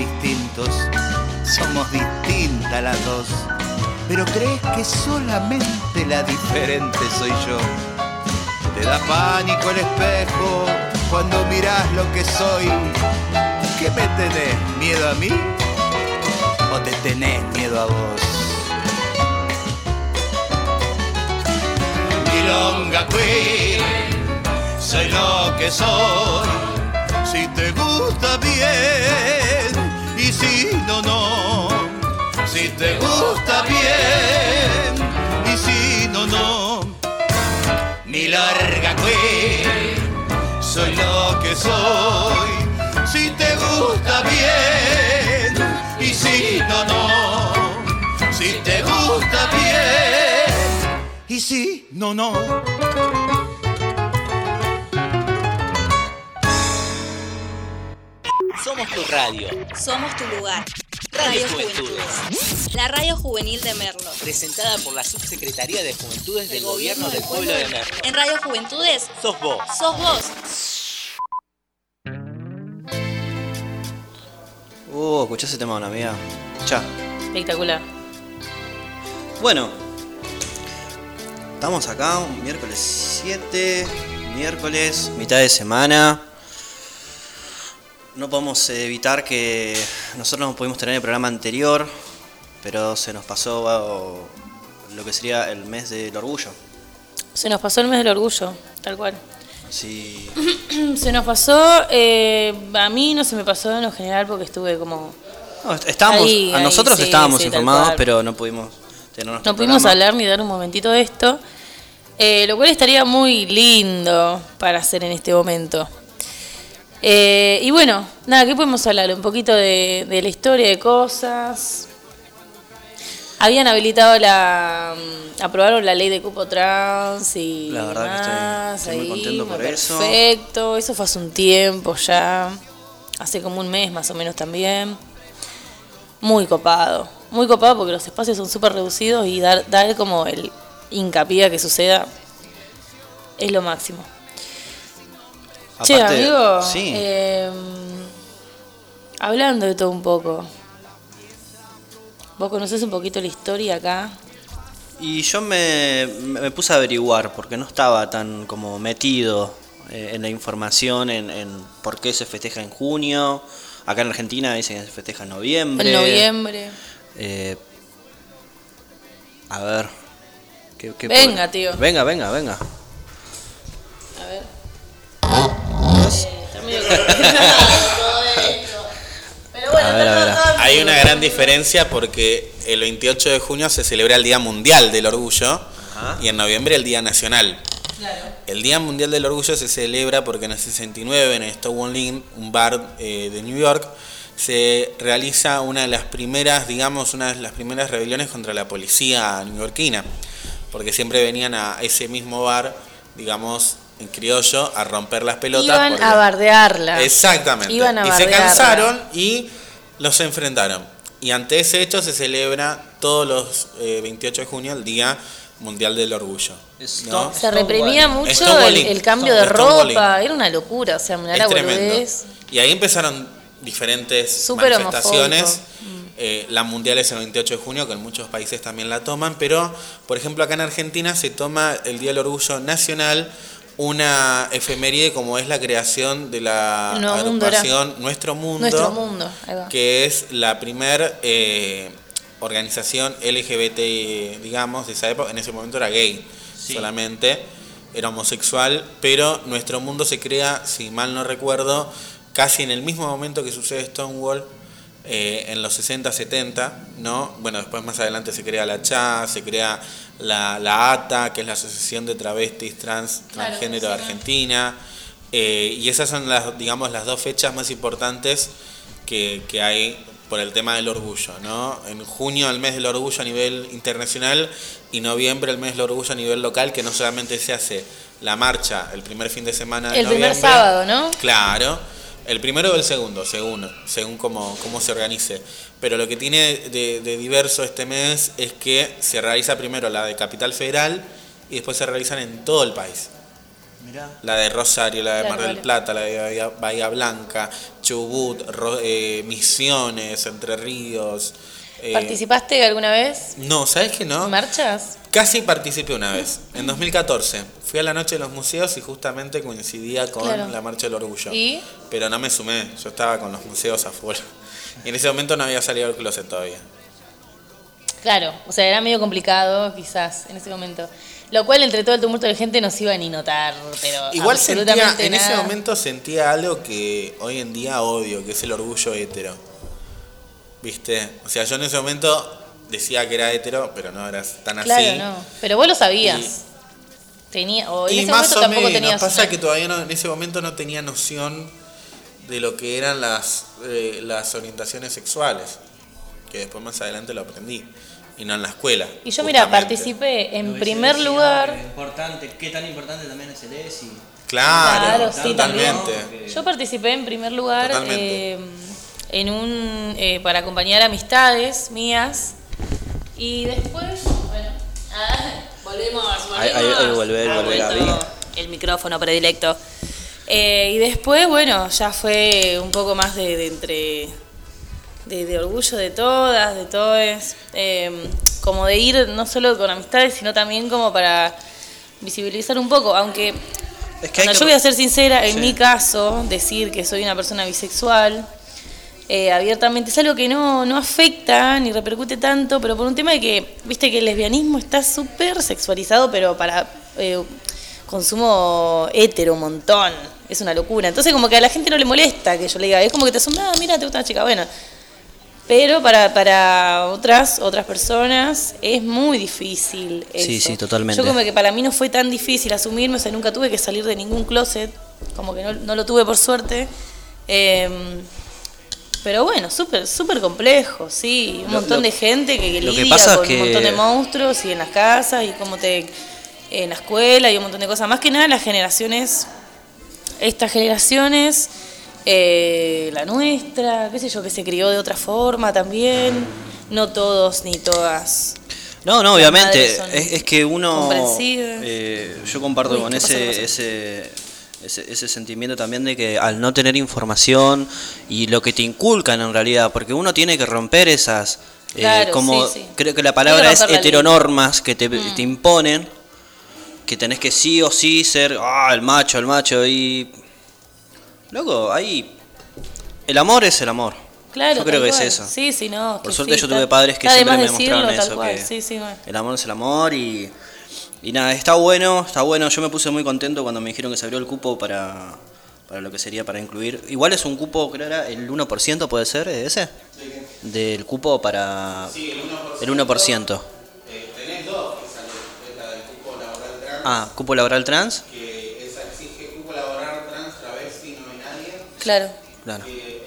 Distintos, somos distintas las dos. Pero crees que solamente la diferente soy yo. Te da pánico el espejo cuando mirás lo que soy. ¿Qué me tenés? ¿Miedo a mí? ¿O te tenés miedo a vos? Milonga Queen, soy lo que soy. Si te gusta bien si no, no. Si te gusta bien y si no, no. larga que soy lo que soy. Si te gusta bien y si no, no. Si te gusta bien y si no, no. Somos tu radio. Somos tu lugar. Radio Radio Juventudes. Juventudes. La radio juvenil de Merlo. Presentada por la Subsecretaría de Juventudes del Gobierno del Pueblo de Merlo. En Radio Juventudes Sos vos. sos vos. Uh, escuchá ese tema, una amiga. Ya. Espectacular. Bueno, estamos acá, un miércoles 7, miércoles, mitad de semana. No podemos evitar que nosotros no pudimos tener el programa anterior, pero se nos pasó lo que sería el mes del orgullo. Se nos pasó el mes del orgullo, tal cual. Sí. se nos pasó, eh, a mí no se me pasó en lo general porque estuve como... No, est- estábamos, Ahí, a ahí, nosotros sí, estábamos sí, informados, pero no pudimos tener No pudimos programa. hablar ni dar un momentito de esto, eh, lo cual estaría muy lindo para hacer en este momento. Eh, y bueno, nada, ¿qué podemos hablar? Un poquito de, de la historia de cosas. Habían habilitado la. mm, aprobaron la ley de cupo trans y. La verdad que estoy- estoy muy ahí, contento por eso. Perfecto, eso fue hace un tiempo ya. Hace como un mes más o menos también. Muy copado. Muy copado porque los espacios son súper reducidos y dar, dar como el hincapié a que suceda es lo máximo. Che, Aparte, amigo, sí. eh, hablando de todo un poco. ¿Vos conocés un poquito la historia acá? Y yo me, me puse a averiguar porque no estaba tan como metido eh, en la información, en, en por qué se festeja en junio. Acá en Argentina dicen que se festeja en noviembre. En noviembre. Eh, a ver. ¿qué- qué Venga, tío. Venga, venga, venga. Está medio complicado esto. Pero bueno, A ver, a ver. Hay una gran diferencia porque el 28 de junio se celebra el Día Mundial del Orgullo y en noviembre el Día Nacional. El Día Mundial del Orgullo se celebra porque en el 69 en Stonewall Inn, un bar eh, de New York, se realiza una de las primeras, digamos, una de las primeras rebeliones contra la policía neoyorquina, porque siempre venían a ese mismo bar, digamos, en criollo, a romper las pelotas. Iban porque- a bardearla. Exactamente. Iban a y se cansaron y los enfrentaron. Y ante ese hecho se celebra todos los eh, 28 de junio el Día Mundial del Orgullo. ¿no? Se reprimía mucho el, cambio de ropa, era una locura, o sea, una la Es tremendo. boludez. Y ahí empezaron diferentes manifestaciones. homofóbico. Eh, la mundial es el 28 de junio, que en muchos países también la toman, pero por ejemplo acá en Argentina se toma el Día del Orgullo Nacional una efeméride como es la creación de la Nuevo Mundo agrupación Nuestro Mundo, Nuestro mundo, que es la primer eh, organización LGBT, digamos, de esa época. En ese momento era gay solamente, era homosexual, pero nuestro mundo se crea, si mal no recuerdo, casi en el mismo momento que sucede Stonewall. Eh, en los 60, 70, ¿no? Bueno, después más adelante se crea la CHA, se crea la, la ATA, que es la Asociación de Travestis Trans Claro, Transgénero de. Argentina, eh, y esas son las, digamos, las dos fechas más importantes que, que hay por el tema del orgullo, ¿no? En junio el mes del orgullo a nivel internacional y noviembre el mes del orgullo a nivel local, que no solamente se hace la marcha el primer fin de semana de El primer noviembre, sábado, ¿no? Claro, el primero o el segundo, según, según cómo, cómo se organice. Pero lo que tiene de, de diverso este mes es que se realiza primero la de Capital Federal y después se realizan en todo el país. La de Rosario, la de Claro, Mar del vale. Plata, la de Bahía, Bahía Blanca, Chubut, Ro- eh, Misiones, Entre Ríos. eh, ¿Participaste alguna vez? no, ¿sabes qué no? ¿En marchas? Casi participé una vez, en 2014. Fui a la Noche de los Museos y justamente coincidía con Claro. la Marcha del Orgullo. ¿Y? Pero no me sumé, yo estaba con los museos afuera. Y en ese momento no había salido del closet todavía. Claro, o sea, era medio complicado quizás en ese momento. Lo cual entre todo el tumulto de gente no se iba a ni notar, pero Igual sentía, en ese momento sentía algo que hoy en día odio, que es el orgullo hetero. ¿Viste? O sea, yo en ese momento decía que era hetero, pero no era tan Claro, así. no. Pero vos lo sabías. tenía, o en Y ese más momento o tampoco menos, tenía pasa que todavía no- en ese momento no tenía noción de lo que eran las, eh, las orientaciones sexuales, que después más adelante lo aprendí, y no en la escuela. Y yo, mira, participé en primer lugar. Importante, qué tan importante también es el ESI. Claro, Claro, sí, también. totalmente. Yo participé en primer lugar Totalmente. eh, en un eh, para acompañar amistades mías y después, bueno, ah, volvemos. Ahí- ahí- vuelve vuelto Gaby. El micrófono predilecto. Eh, y después, bueno, ya fue un poco más de, de entre de, de orgullo de todas, de todos, eh, como de ir no solo con amistades, sino también como para visibilizar un poco, aunque Es que hay bueno, que- yo voy a ser sincera, en Sí. mi caso, decir que soy una persona bisexual eh, abiertamente es algo que no, no afecta ni repercute tanto, pero por un tema de que, viste que el lesbianismo está súper sexualizado, pero para eh, consumo hétero un montón, es una locura. Entonces como que a la gente no le molesta que yo le diga, es como que te asombra, ah, mira, te gusta una chica, bueno. Pero para, para otras otras personas es muy difícil. Sí, eso. sí, totalmente. Yo como que para mí no fue tan difícil asumirme, o sea, nunca tuve que salir de ningún closet, como que no, no lo tuve por suerte. Em, pero bueno, súper súper complejo, sí. Un Lo- montón lo- de gente que, que lidia es con que- un montón de monstruos y en las casas y como te en la escuela y un montón de cosas. Más que nada las generaciones, estas generaciones, eh, la nuestra, qué sé yo, que se crió de otra forma también. No todos ni todas. No, no, obviamente. Es, es que uno. eh, yo comparto Uy, con ese, ese, ese sentimiento también de que al no tener información y lo que te inculcan en realidad, porque uno tiene que romper esas. eh, como sí, sí. creo que la palabra es heteronormas que te, Mm. te imponen, que tenés que sí o sí ser ah, el macho, el macho y. Loco, ahí. El amor es el amor. Claro, Yo creo que cual. es eso. Sí, sí, no. Por suerte sí, yo tuve padres que siempre me mostraron decirlo, tal eso, cual. que el amor es el amor y, y nada, está bueno, está bueno. Yo me puse muy contento cuando me dijeron que se abrió el cupo para, para lo que sería para incluir. Igual es un cupo, creo era el 1%, puede ser, ¿eh, ese? Del cupo para... el 1%. Eh, tenés dos que salen, esta del cupo laboral trans, Ah, cupo laboral trans. que esa exige cupo laboral trans, travesti, no binaria, Claro. Claro. que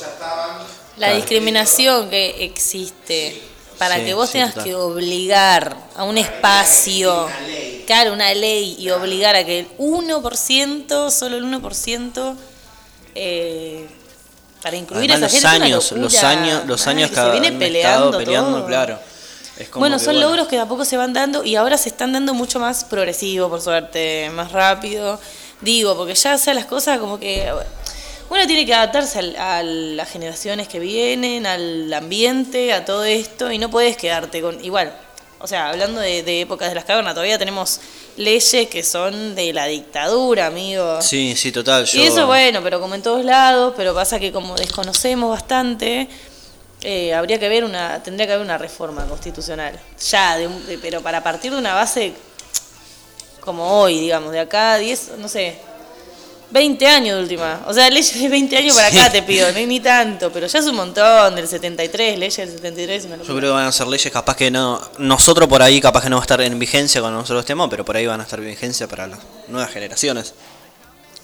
ya estaban... La discriminación que existe para Sí, que vos sí, tengas total. que obligar a un espacio, claro, una ley y obligar a que el 1%, solo el 1%, eh, para incluir Además, a esa los gente años, es una los años, los años que que se viene peleando, estado peleando, todo. claro. Es como Bueno, que, son logros que de a poco se van dando y ahora se están dando mucho más progresivo, por suerte, más rápido. Digo, porque ya, o sea, las cosas como que uno tiene que adaptarse al- a las generaciones que vienen, al ambiente, a todo esto y no puedes quedarte con igual. O sea, hablando de, de épocas de las cavernas, todavía tenemos leyes que son de la dictadura, amigo. Sí, sí, total. Yo, Y eso bueno, pero como en todos lados, pero pasa que como desconocemos bastante, eh, habría que ver una, tendría que haber una reforma constitucional. Ya, de un- de- pero para partir de una base como hoy, digamos, de acá a 10, no sé, 20 años de última. O sea, leyes de 20 años para acá Sí. te pido, no, ni tanto, pero ya es un montón, del 73, leyes del 73, una Yo creo que van a ser leyes capaz que no. Nosotros por ahí capaz que no va a estar en vigencia cuando nosotros estemos, pero por ahí van a estar en vigencia para las nuevas generaciones.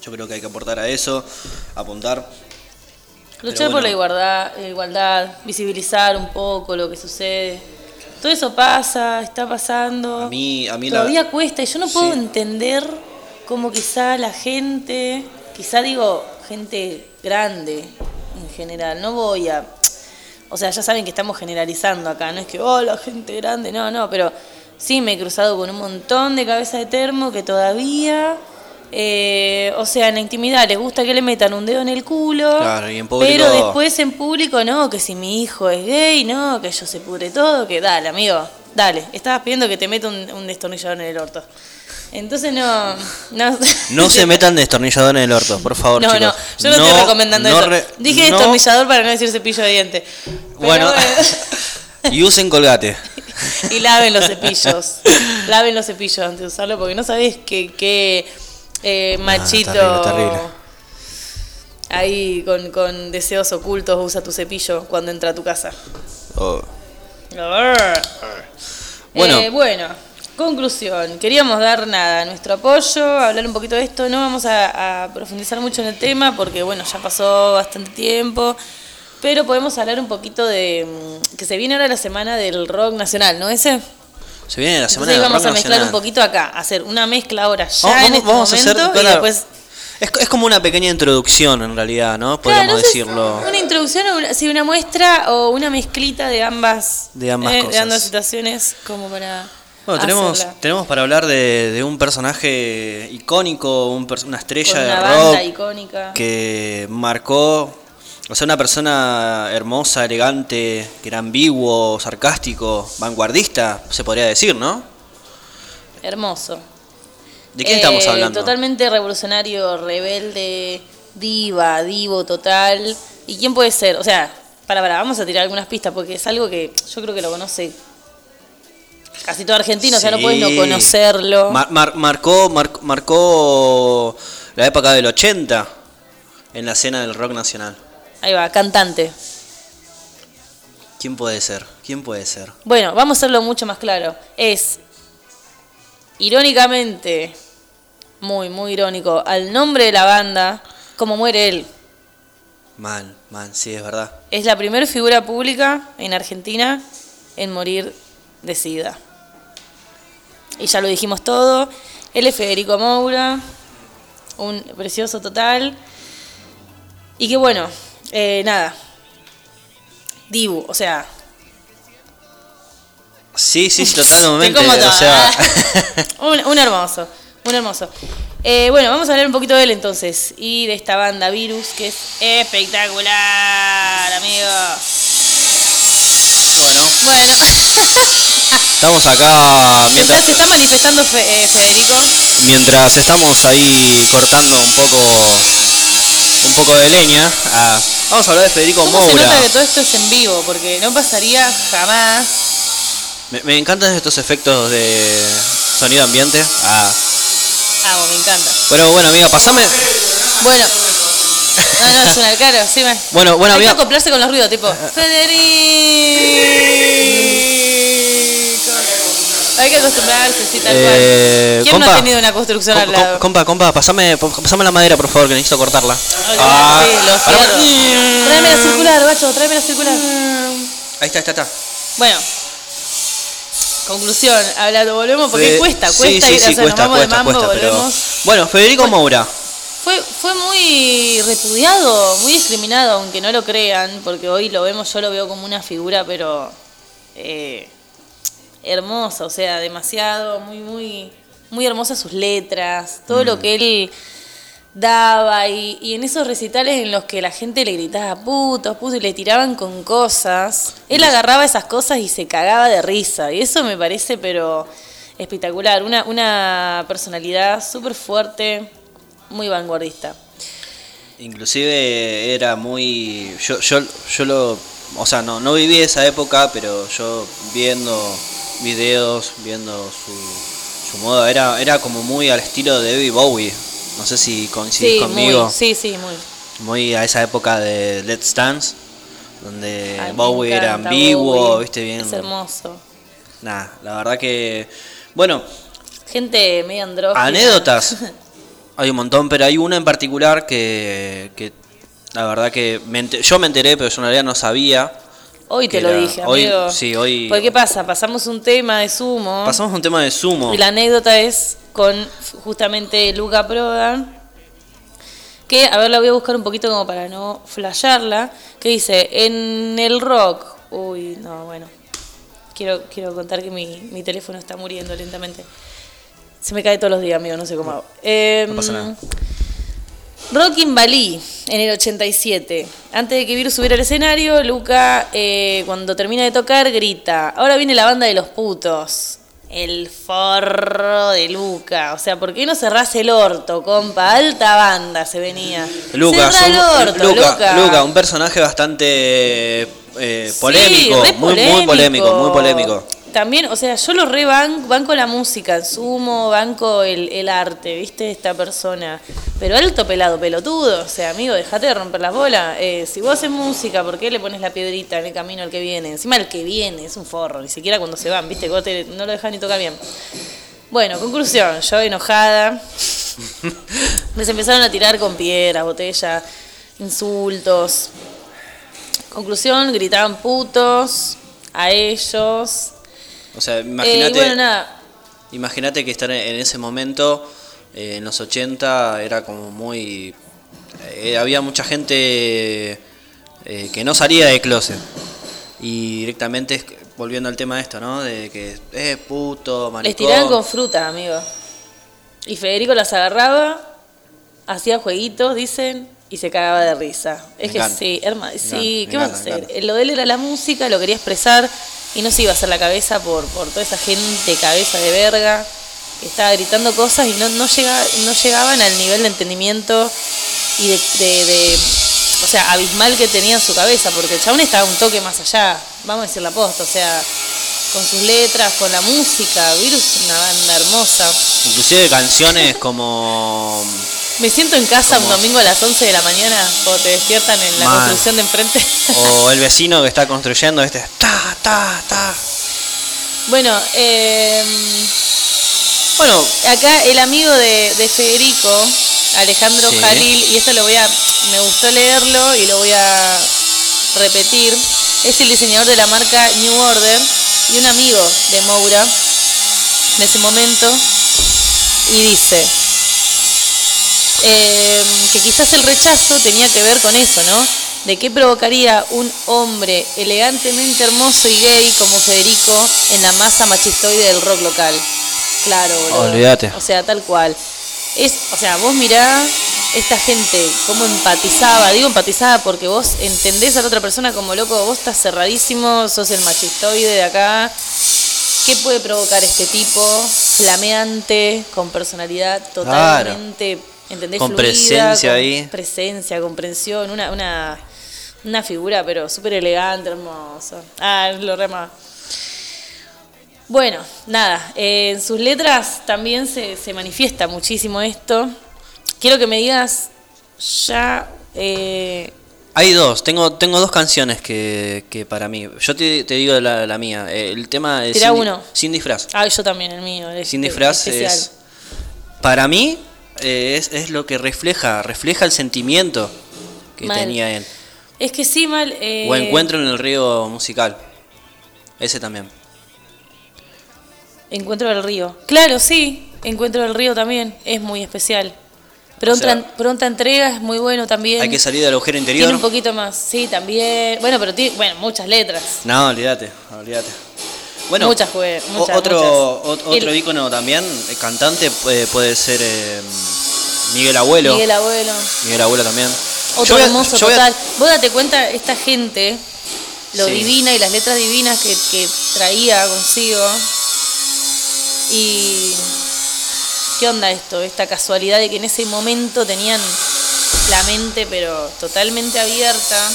Yo creo que hay que aportar a eso, apuntar. Luchar por la igualdad, la igualdad, visibilizar un poco lo que sucede. Todo eso pasa, está pasando. A mí, a mí la- Todavía cuesta y yo no puedo Sí. entender cómo quizá la gente, quizá digo gente grande en general, no voy a... O sea, ya saben que estamos generalizando acá, no es que, oh, la gente grande, no, no, pero sí me he cruzado con un montón de cabeza de termo que todavía... eh, o sea, en la intimidad les gusta que le metan un dedo en el culo, Claro, y en público- pero después en público no, que si mi hijo es gay, no, que yo se pudre todo, que dale, amigo, dale, estabas pidiendo que te meta un, un destornillador en el orto. Entonces no, no, No se metan destornillador en el orto, por favor, no, chicos. no, yo no, estoy recomendando no eso. re- Dije no- destornillador para no decir cepillo de diente. Bueno, y usen colgate. y laven los cepillos. laven los cepillos antes de usarlo porque no sabés qué, qué eh, machito. terrible, terrible. ahí con, con deseos ocultos usa tu cepillo cuando entra a tu casa. Oh. Bueno. Bueno. bueno, conclusión. Queríamos dar nada, nuestro apoyo, hablar un poquito de esto. No vamos a, a profundizar mucho en el tema porque, bueno, ya pasó bastante tiempo. Pero podemos hablar un poquito de mm, que se viene ahora la semana del rock nacional, ¿no ese? Se viene la semana Entonces del vamos rock a mezclar nacional. un poquito acá, hacer una mezcla ahora ya Vamos- en este vamos a hacer, y después Es, es como una pequeña introducción en realidad, ¿no? Podríamos Claro, no sé, decirlo. una introducción o una, sí, una muestra o una mezclita de ambas De ambas eh, cosas. de ambas situaciones como para Bueno, tenemos, hacerla. tenemos para hablar de, de un personaje icónico, un una estrella de rock icónica. que marcó, o sea, una persona hermosa, elegante, que era ambiguo, sarcástico, vanguardista, se podría decir, ¿no? Hermoso. ¿De quién Eh, estamos hablando? Totalmente revolucionario, rebelde, diva, divo total. ¿Y quién puede ser? O sea, para, para, vamos a tirar algunas pistas porque es algo que yo creo que lo conoce casi todo argentino, o sea, no puedes no conocerlo. Mar- mar- marcó, mar- marcó la época del 80 en la escena del rock nacional. Ahí va, cantante. ¿Quién puede ser? ¿Quién puede ser? Bueno, vamos a hacerlo mucho más claro. Es, irónicamente, muy, muy irónico, al nombre de la banda, como muere él. Man, man, sí, es verdad. Es la primera figura pública en Argentina en morir de SIDA. Y ya lo dijimos todo. Él es Federico Moura, un precioso total. Y que bueno, eh, nada. Dibu, o sea, Sí, sí, sí, totalmente. como todo. O sea, un, un hermoso, un hermoso. Eh, bueno, vamos a hablar un poquito de él entonces y de esta banda Virus que es espectacular, amigos. bueno, Bueno, estamos acá mientras, se está manifestando Fe- eh, Federico. mientras estamos ahí cortando un poco un poco de leña. ah, vamos a hablar de Federico ¿Cómo se nota que todo esto es en vivo? Porque no pasaría jamás. Me, me encantan estos efectos de sonido ambiente. Ah, Ah, me encanta. bueno, bueno, amiga, pasame. Bueno. No, no, es claro, sí, me. Bueno, bueno, Hay que amiga. acoplarse con los ruidos, tipo. Federico. Hay que acostumbrarse, sí, tal Eh, cual. ¿Quién no ha tenido una construcción al lado? com- compa, compa, pasame, pasame la madera, por favor, que necesito cortarla. Ok, Ah, sí, los. Tráeme la circular, bacho, tráeme la circular. Ahí está, está, está. Bueno. Conclusión, hablando, volvemos porque Fe- cuesta, cuesta sí, ir, sí, o sea, cuesta, nos vamos cuesta, de mambo, cuesta, pero- volvemos. Bueno, Federico Moura. Fue, fue muy repudiado, muy discriminado, aunque no lo crean, porque hoy lo vemos, yo lo veo como una figura, pero eh, hermosa, o sea, demasiado, muy, muy, muy hermosas sus letras, todo Mm. lo que él daba, y, y en esos recitales en los que la gente le gritaba putos, putos, y le tiraban con cosas, él agarraba esas cosas y se cagaba de risa, y eso me parece, pero espectacular, una, una personalidad súper fuerte, muy vanguardista. Inclusive era muy... Yo, yo, yo lo... O sea, no, no viví esa época, pero yo viendo videos, viendo su, su modo, era, era como muy al estilo de David Bowie. No sé si coincidís Sí, conmigo. muy, sí, sí, muy. Muy a esa época de Let's Dance, donde Ay, Bowie era ambiguo, Bowie, viste bien. Es hermoso. Nada, la verdad que... Bueno, Gente medio andrógina. Anécdotas. Hay un montón, pero hay una en particular que, que la verdad que me enter- yo me enteré, pero yo en realidad no sabía. Hoy te lo era- dije, hoy- amigo. sí, hoy Porque ¿qué pasa? Pasamos un tema de sumo. pasamos un tema de sumo. Y la anécdota es con justamente Luca Prodan. Que, a ver, la voy a buscar un poquito como para no flashearla. Que dice, en el rock. Uy, no, bueno. Quiero, quiero contar que mi, mi teléfono está muriendo lentamente. Se me cae todos los días, amigo, no sé cómo hago. Em, No pasa nada. Rock in Bali, en el 87. Antes de que Virus subiera al escenario, Luca, eh, cuando termina de tocar, grita: Ahora viene la banda de los putos. El forro de Luca. O sea, ¿por qué no cerrás el orto, compa? Alta banda se venía. Lucas, Cerrá el un, orto, Luca, Luca. Luca, un personaje bastante eh, polémico, muy polémico, muy polémico. También, o sea, yo lo re ban- banco la música, sumo, banco el, el arte, ¿viste? Esta persona. Pero alto pelado, pelotudo. O sea, amigo, dejate de romper las bolas. Eh, si vos haces música, ¿por qué le pones la piedrita en el camino al que viene? Encima el que viene es un forro, ni siquiera cuando se van, ¿viste? Te- no lo dejas ni tocar bien. Bueno, conclusión, yo enojada. Les empezaron a tirar con piedras, botellas, insultos. Conclusión, gritaban putos a ellos. O sea, Eh, imagínate. bueno, nada, Imagínate que estar en ese momento, eh, en los 80, era como muy... eh, había mucha gente eh, que no salía de closet. Y directamente, volviendo al tema de esto, ¿no? De que es puto, maricón. les tiraban con fruta, amigo. Y Federico las agarraba, hacía jueguitos, dicen, y se cagaba de risa. Es Me que encanta. sí, hermano, sí, ¿qué me vas a hacer? Lo de él era la música, lo quería expresar y no se iba a hacer la cabeza por, por toda esa gente cabeza de verga que estaba gritando cosas y no, no, llega, no llegaban al nivel de entendimiento y de, de- o sea, abismal que tenía en su cabeza, porque el chabón estaba un toque más allá, vamos a decir la posta, o sea, con sus letras, con la música, Virus una banda hermosa. Inclusive canciones como... Me siento en casa un domingo a las 11 de la mañana cuando te despiertan en la construcción de enfrente. O el vecino que está construyendo este... Ta, ta, ta. bueno, eh, Bueno, acá el amigo de, de Federico, Alejandro Sí. Jalil, y esto lo voy a, me gustó leerlo y lo voy a repetir, es el diseñador de la marca New Order y un amigo de Moura en ese momento, y dice eh, que quizás el rechazo tenía que ver con eso, ¿no? De qué provocaría un hombre elegantemente hermoso y gay como Federico en la masa machistoide del rock local. Claro, boludo. Olvídate. O sea, tal cual. Es, o sea, vos mirá esta gente, cómo empatizaba. Digo empatizaba porque vos entendés a la otra persona como loco, vos estás cerradísimo, sos el machistoide de acá. ¿Qué puede provocar este tipo? Flameante, con personalidad totalmente, ¿entendés? Con Fluida, presencia con ahí. Presencia, comprensión, una, una, una figura, pero súper elegante, hermosa. Ah, lo rema. Bueno, nada, eh, en sus letras también se, se manifiesta muchísimo esto. Quiero que me digas ya... eh, Hay dos, tengo, tengo dos canciones que, que para mí. Yo te, te digo la, la mía. eh, El tema es sin, uno. sin disfraz. ah, yo también, el mío. el Sin disfraz especial. es. Para mí eh, es, es lo que refleja, refleja el sentimiento que Mal. tenía él. Es que sí, mal... eh, O Encuentro en el río musical. Ese también. Encuentro del río. Claro, sí. Encuentro del río también. Es muy especial. Pronta, O sea, pronta entrega es muy bueno también. Hay que salir del agujero Tiene interior. un poquito más. Sí, también. Bueno, pero tiene, bueno, muchas letras. No, olvídate, olvídate. Bueno, Muchas, muchas, otro, muchas. o- otro El- ícono también, eh, cantante, puede, puede ser eh, Miguel Abuelo. Miguel Abuelo. Miguel Abuelo también. Otro Yo hermoso yo voy a- total. Vos date cuenta, esta gente, lo Sí. divina y las letras divinas que, que traía consigo. Y. ¿Qué onda esto? Esta casualidad de que en ese momento tenían la mente, pero totalmente abierta.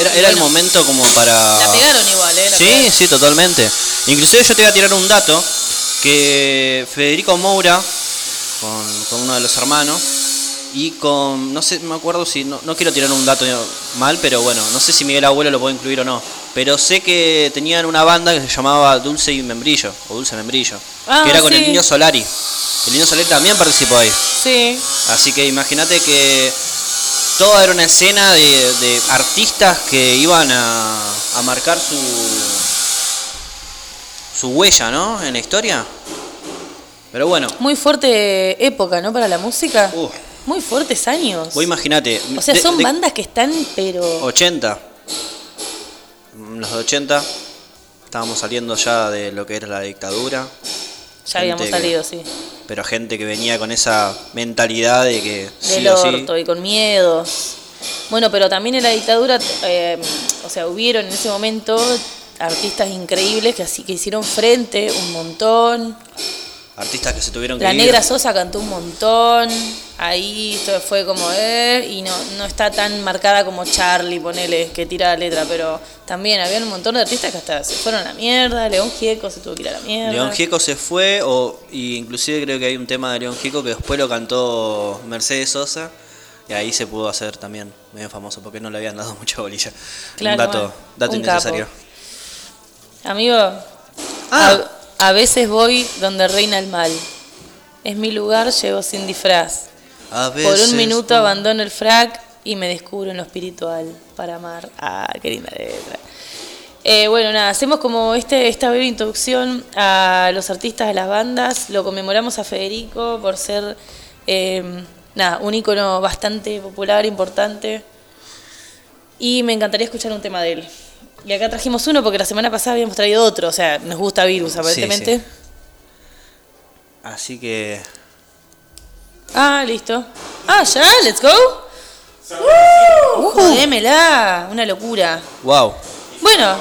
Era, era el momento como para... La pegaron igual, ¿eh? La Sí, pegaron. sí, totalmente. Inclusive yo te voy a tirar un dato que Federico Moura, con, con uno de los hermanos, y con, no sé, me acuerdo si, no, no quiero tirar un dato mal, pero bueno, no sé si Miguel Abuelo lo puedo incluir o no. Pero sé que tenían una banda que se llamaba Dulce y Membrillo, o Dulce Membrillo, Ah, que era con sí. el Niño Solari. El Niño Solari también participó ahí. Sí. Así que imagínate que toda era una escena de, de artistas que iban a, a marcar su su huella, ¿no? En la historia. Pero bueno, Muy fuerte época, ¿no? Para la música. Muy fuertes años. vos imagínate. O sea, de- son de bandas que están, pero. 80. mm, Los de 80. Estábamos saliendo ya de lo que era la dictadura. Ya habíamos que- salido, sí. Pero gente que venía con esa mentalidad de que sí Del o sí. orto y con miedos. Bueno, pero también en la dictadura, eh, o sea, hubieron en ese momento artistas increíbles que así que hicieron frente un montón. Artistas que se tuvieron que La ir. Negra Sosa cantó un montón, ahí esto fue como eh, y no, no está tan marcada como Charlie, ponele, que tira la letra, pero también había un montón de artistas que hasta se fueron a la mierda, León Gieco se tuvo que ir a la mierda. León Gieco se fue, o, y inclusive creo que hay un tema de León Gieco que después lo cantó Mercedes Sosa, y ahí se pudo hacer también medio famoso, porque no le habían dado mucha bolilla. Claro, un dato, bueno, dato un innecesario. capo. Amigo, a, a veces voy donde reina el mal. Es mi lugar, llego sin disfraz. A Por un minuto voy- abandono el frac y me descubro en lo espiritual para amar. Ah, qué linda letra. Eh, bueno, nada, hacemos como este, esta breve introducción a los artistas de las bandas. Lo conmemoramos a Federico por ser eh, nada, un ícono bastante popular, importante. Y me encantaría escuchar un tema de él. Y acá trajimos uno porque la semana pasada habíamos traído otro. O sea, nos gusta Virus, aparentemente. sí. Así que. Ah, listo. Ah, ya, let's go. Uh, jodémela, una locura. ¡Wow! Bueno,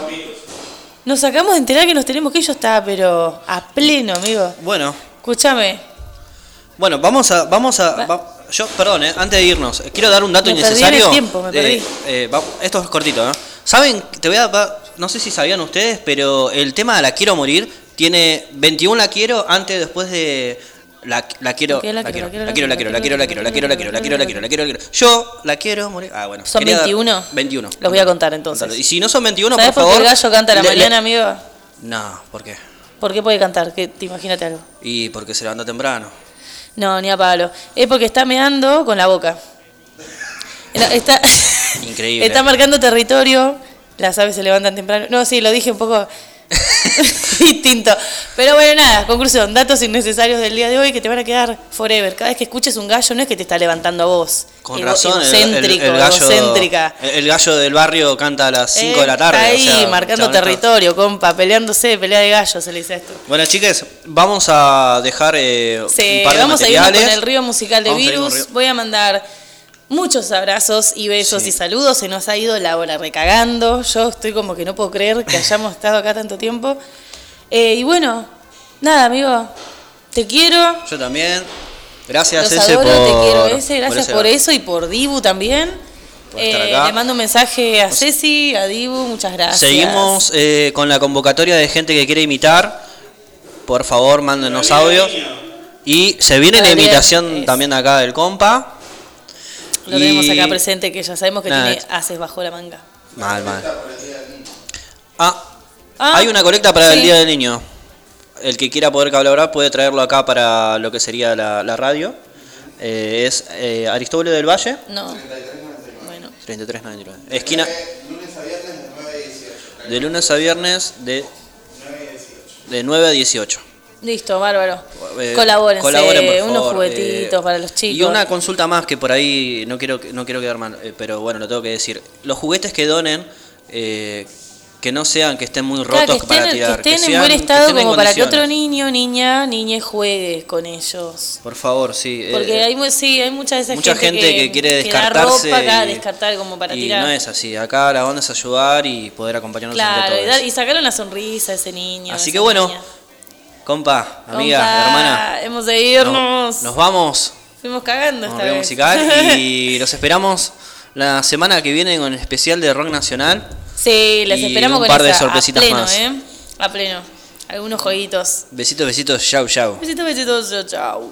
nos acabamos de enterar que nos tenemos que ir, yo estaba, pero a pleno, amigo. Bueno, Escúchame, bueno, vamos a. Vamos a va- yo, perdón, eh, antes de irnos, eh, quiero dar un dato Me perdí en innecesario. el tiempo, me de- perdí. eh, va- esto es cortito, ¿eh? ¿Saben? Te voy a. no sé si sabían ustedes, pero el tema de la quiero morir tiene 21 la quiero antes, después de. La, la quiero, la quiero, la quiero, la quiero, la quiero, la quiero, la quiero, la quiero, la quiero, la quiero, la quiero, la quiero. Yo la quiero morir. Ah, bueno. ¿Son quería dar- 21? 21. los voy a contar entonces. Y si no son 21, ¿Sabes por por qué favor. el gallo canta a la mañana, amigo? No, ¿por qué? ¿Por qué puede cantar? Que te imagínate algo. Y porque se levanta temprano. No, ni a palo. Es porque está meando con la boca. Está, Increíble. está marcando territorio. Las aves se levantan temprano. No, sí, lo dije un poco distinto. Pero bueno, nada, conclusión. Datos innecesarios del día de hoy que te van a quedar forever. Cada vez que escuches un gallo no es que te está levantando a vos. Con Ego- razón, el- el, egocéntrico, el gallo, el, gallo del barrio canta a las 5 de la tarde. Está o ahí sea, marcando territorio, compa, peleándose, pelea de gallos, se le dice esto. Bueno, chicas, vamos a dejar eh, Sí, un par de vamos a irnos materiales. con el río musical de Vamos a irnos Virus. río- Voy a mandar muchos abrazos y besos Sí. y saludos. Se nos ha ido la hora recagando. Yo estoy como que no puedo creer que hayamos estado acá tanto tiempo. Eh, y bueno, nada, amigo. Te quiero. Yo también. Gracias, Los ese, adoro, por. te quiero, ese. Gracias por, ese- eso y por Dibu también. Eh, le mando un mensaje a Ceci, a Dibu, muchas gracias. Seguimos eh, con la convocatoria de gente que quiere imitar. Por favor, mándenos audios. Y se viene la imitación es- también acá del compa. Lo tenemos Y- acá presente, que ya sabemos que Nada, tiene haces bajo la manga. Mal, mal. Ah, Ah, hay una colecta para el sí. Día del Niño. El que quiera poder colaborar puede traerlo acá para lo que sería la, la radio. Eh, es eh, Aristóbulo del Valle, No. Bueno. 3399. Esquina. De lunes a viernes de, de 9 a 18. Listo, bárbaro. Eh, colaboren, unos juguetitos eh, para los chicos. Y una consulta más que por ahí no quiero no quiero quedar mal, eh, pero bueno, lo tengo que decir. Los juguetes que donen, eh, que no sean que estén muy rotos Claro, que estén, para que tirar. estén en sean- buen que estado como para que otro niño, niña, niñe juegue con ellos. Por favor, sí. Porque hay, sí, hay mucha de esa mucha gente, que, quiere descartarse. ropa acá, y- descartar como para y tirar. no es así. Acá la onda es ayudar y poder acompañarnos entre claro, y, todos. y sacarle una sonrisa a ese niño. Así que bueno, niña. Compa, amiga, Compa, hermana. Hemos de irnos. Nos, nos vamos. Fuimos cagando esta vez. musical y los esperamos la semana que viene con el especial de rock nacional. sí, les y esperamos un con par de esa, sorpresitas a pleno, más. ¿eh? A pleno. Algunos jueguitos. Besitos, besitos, chau, chau. Besitos, besitos, chau, chau.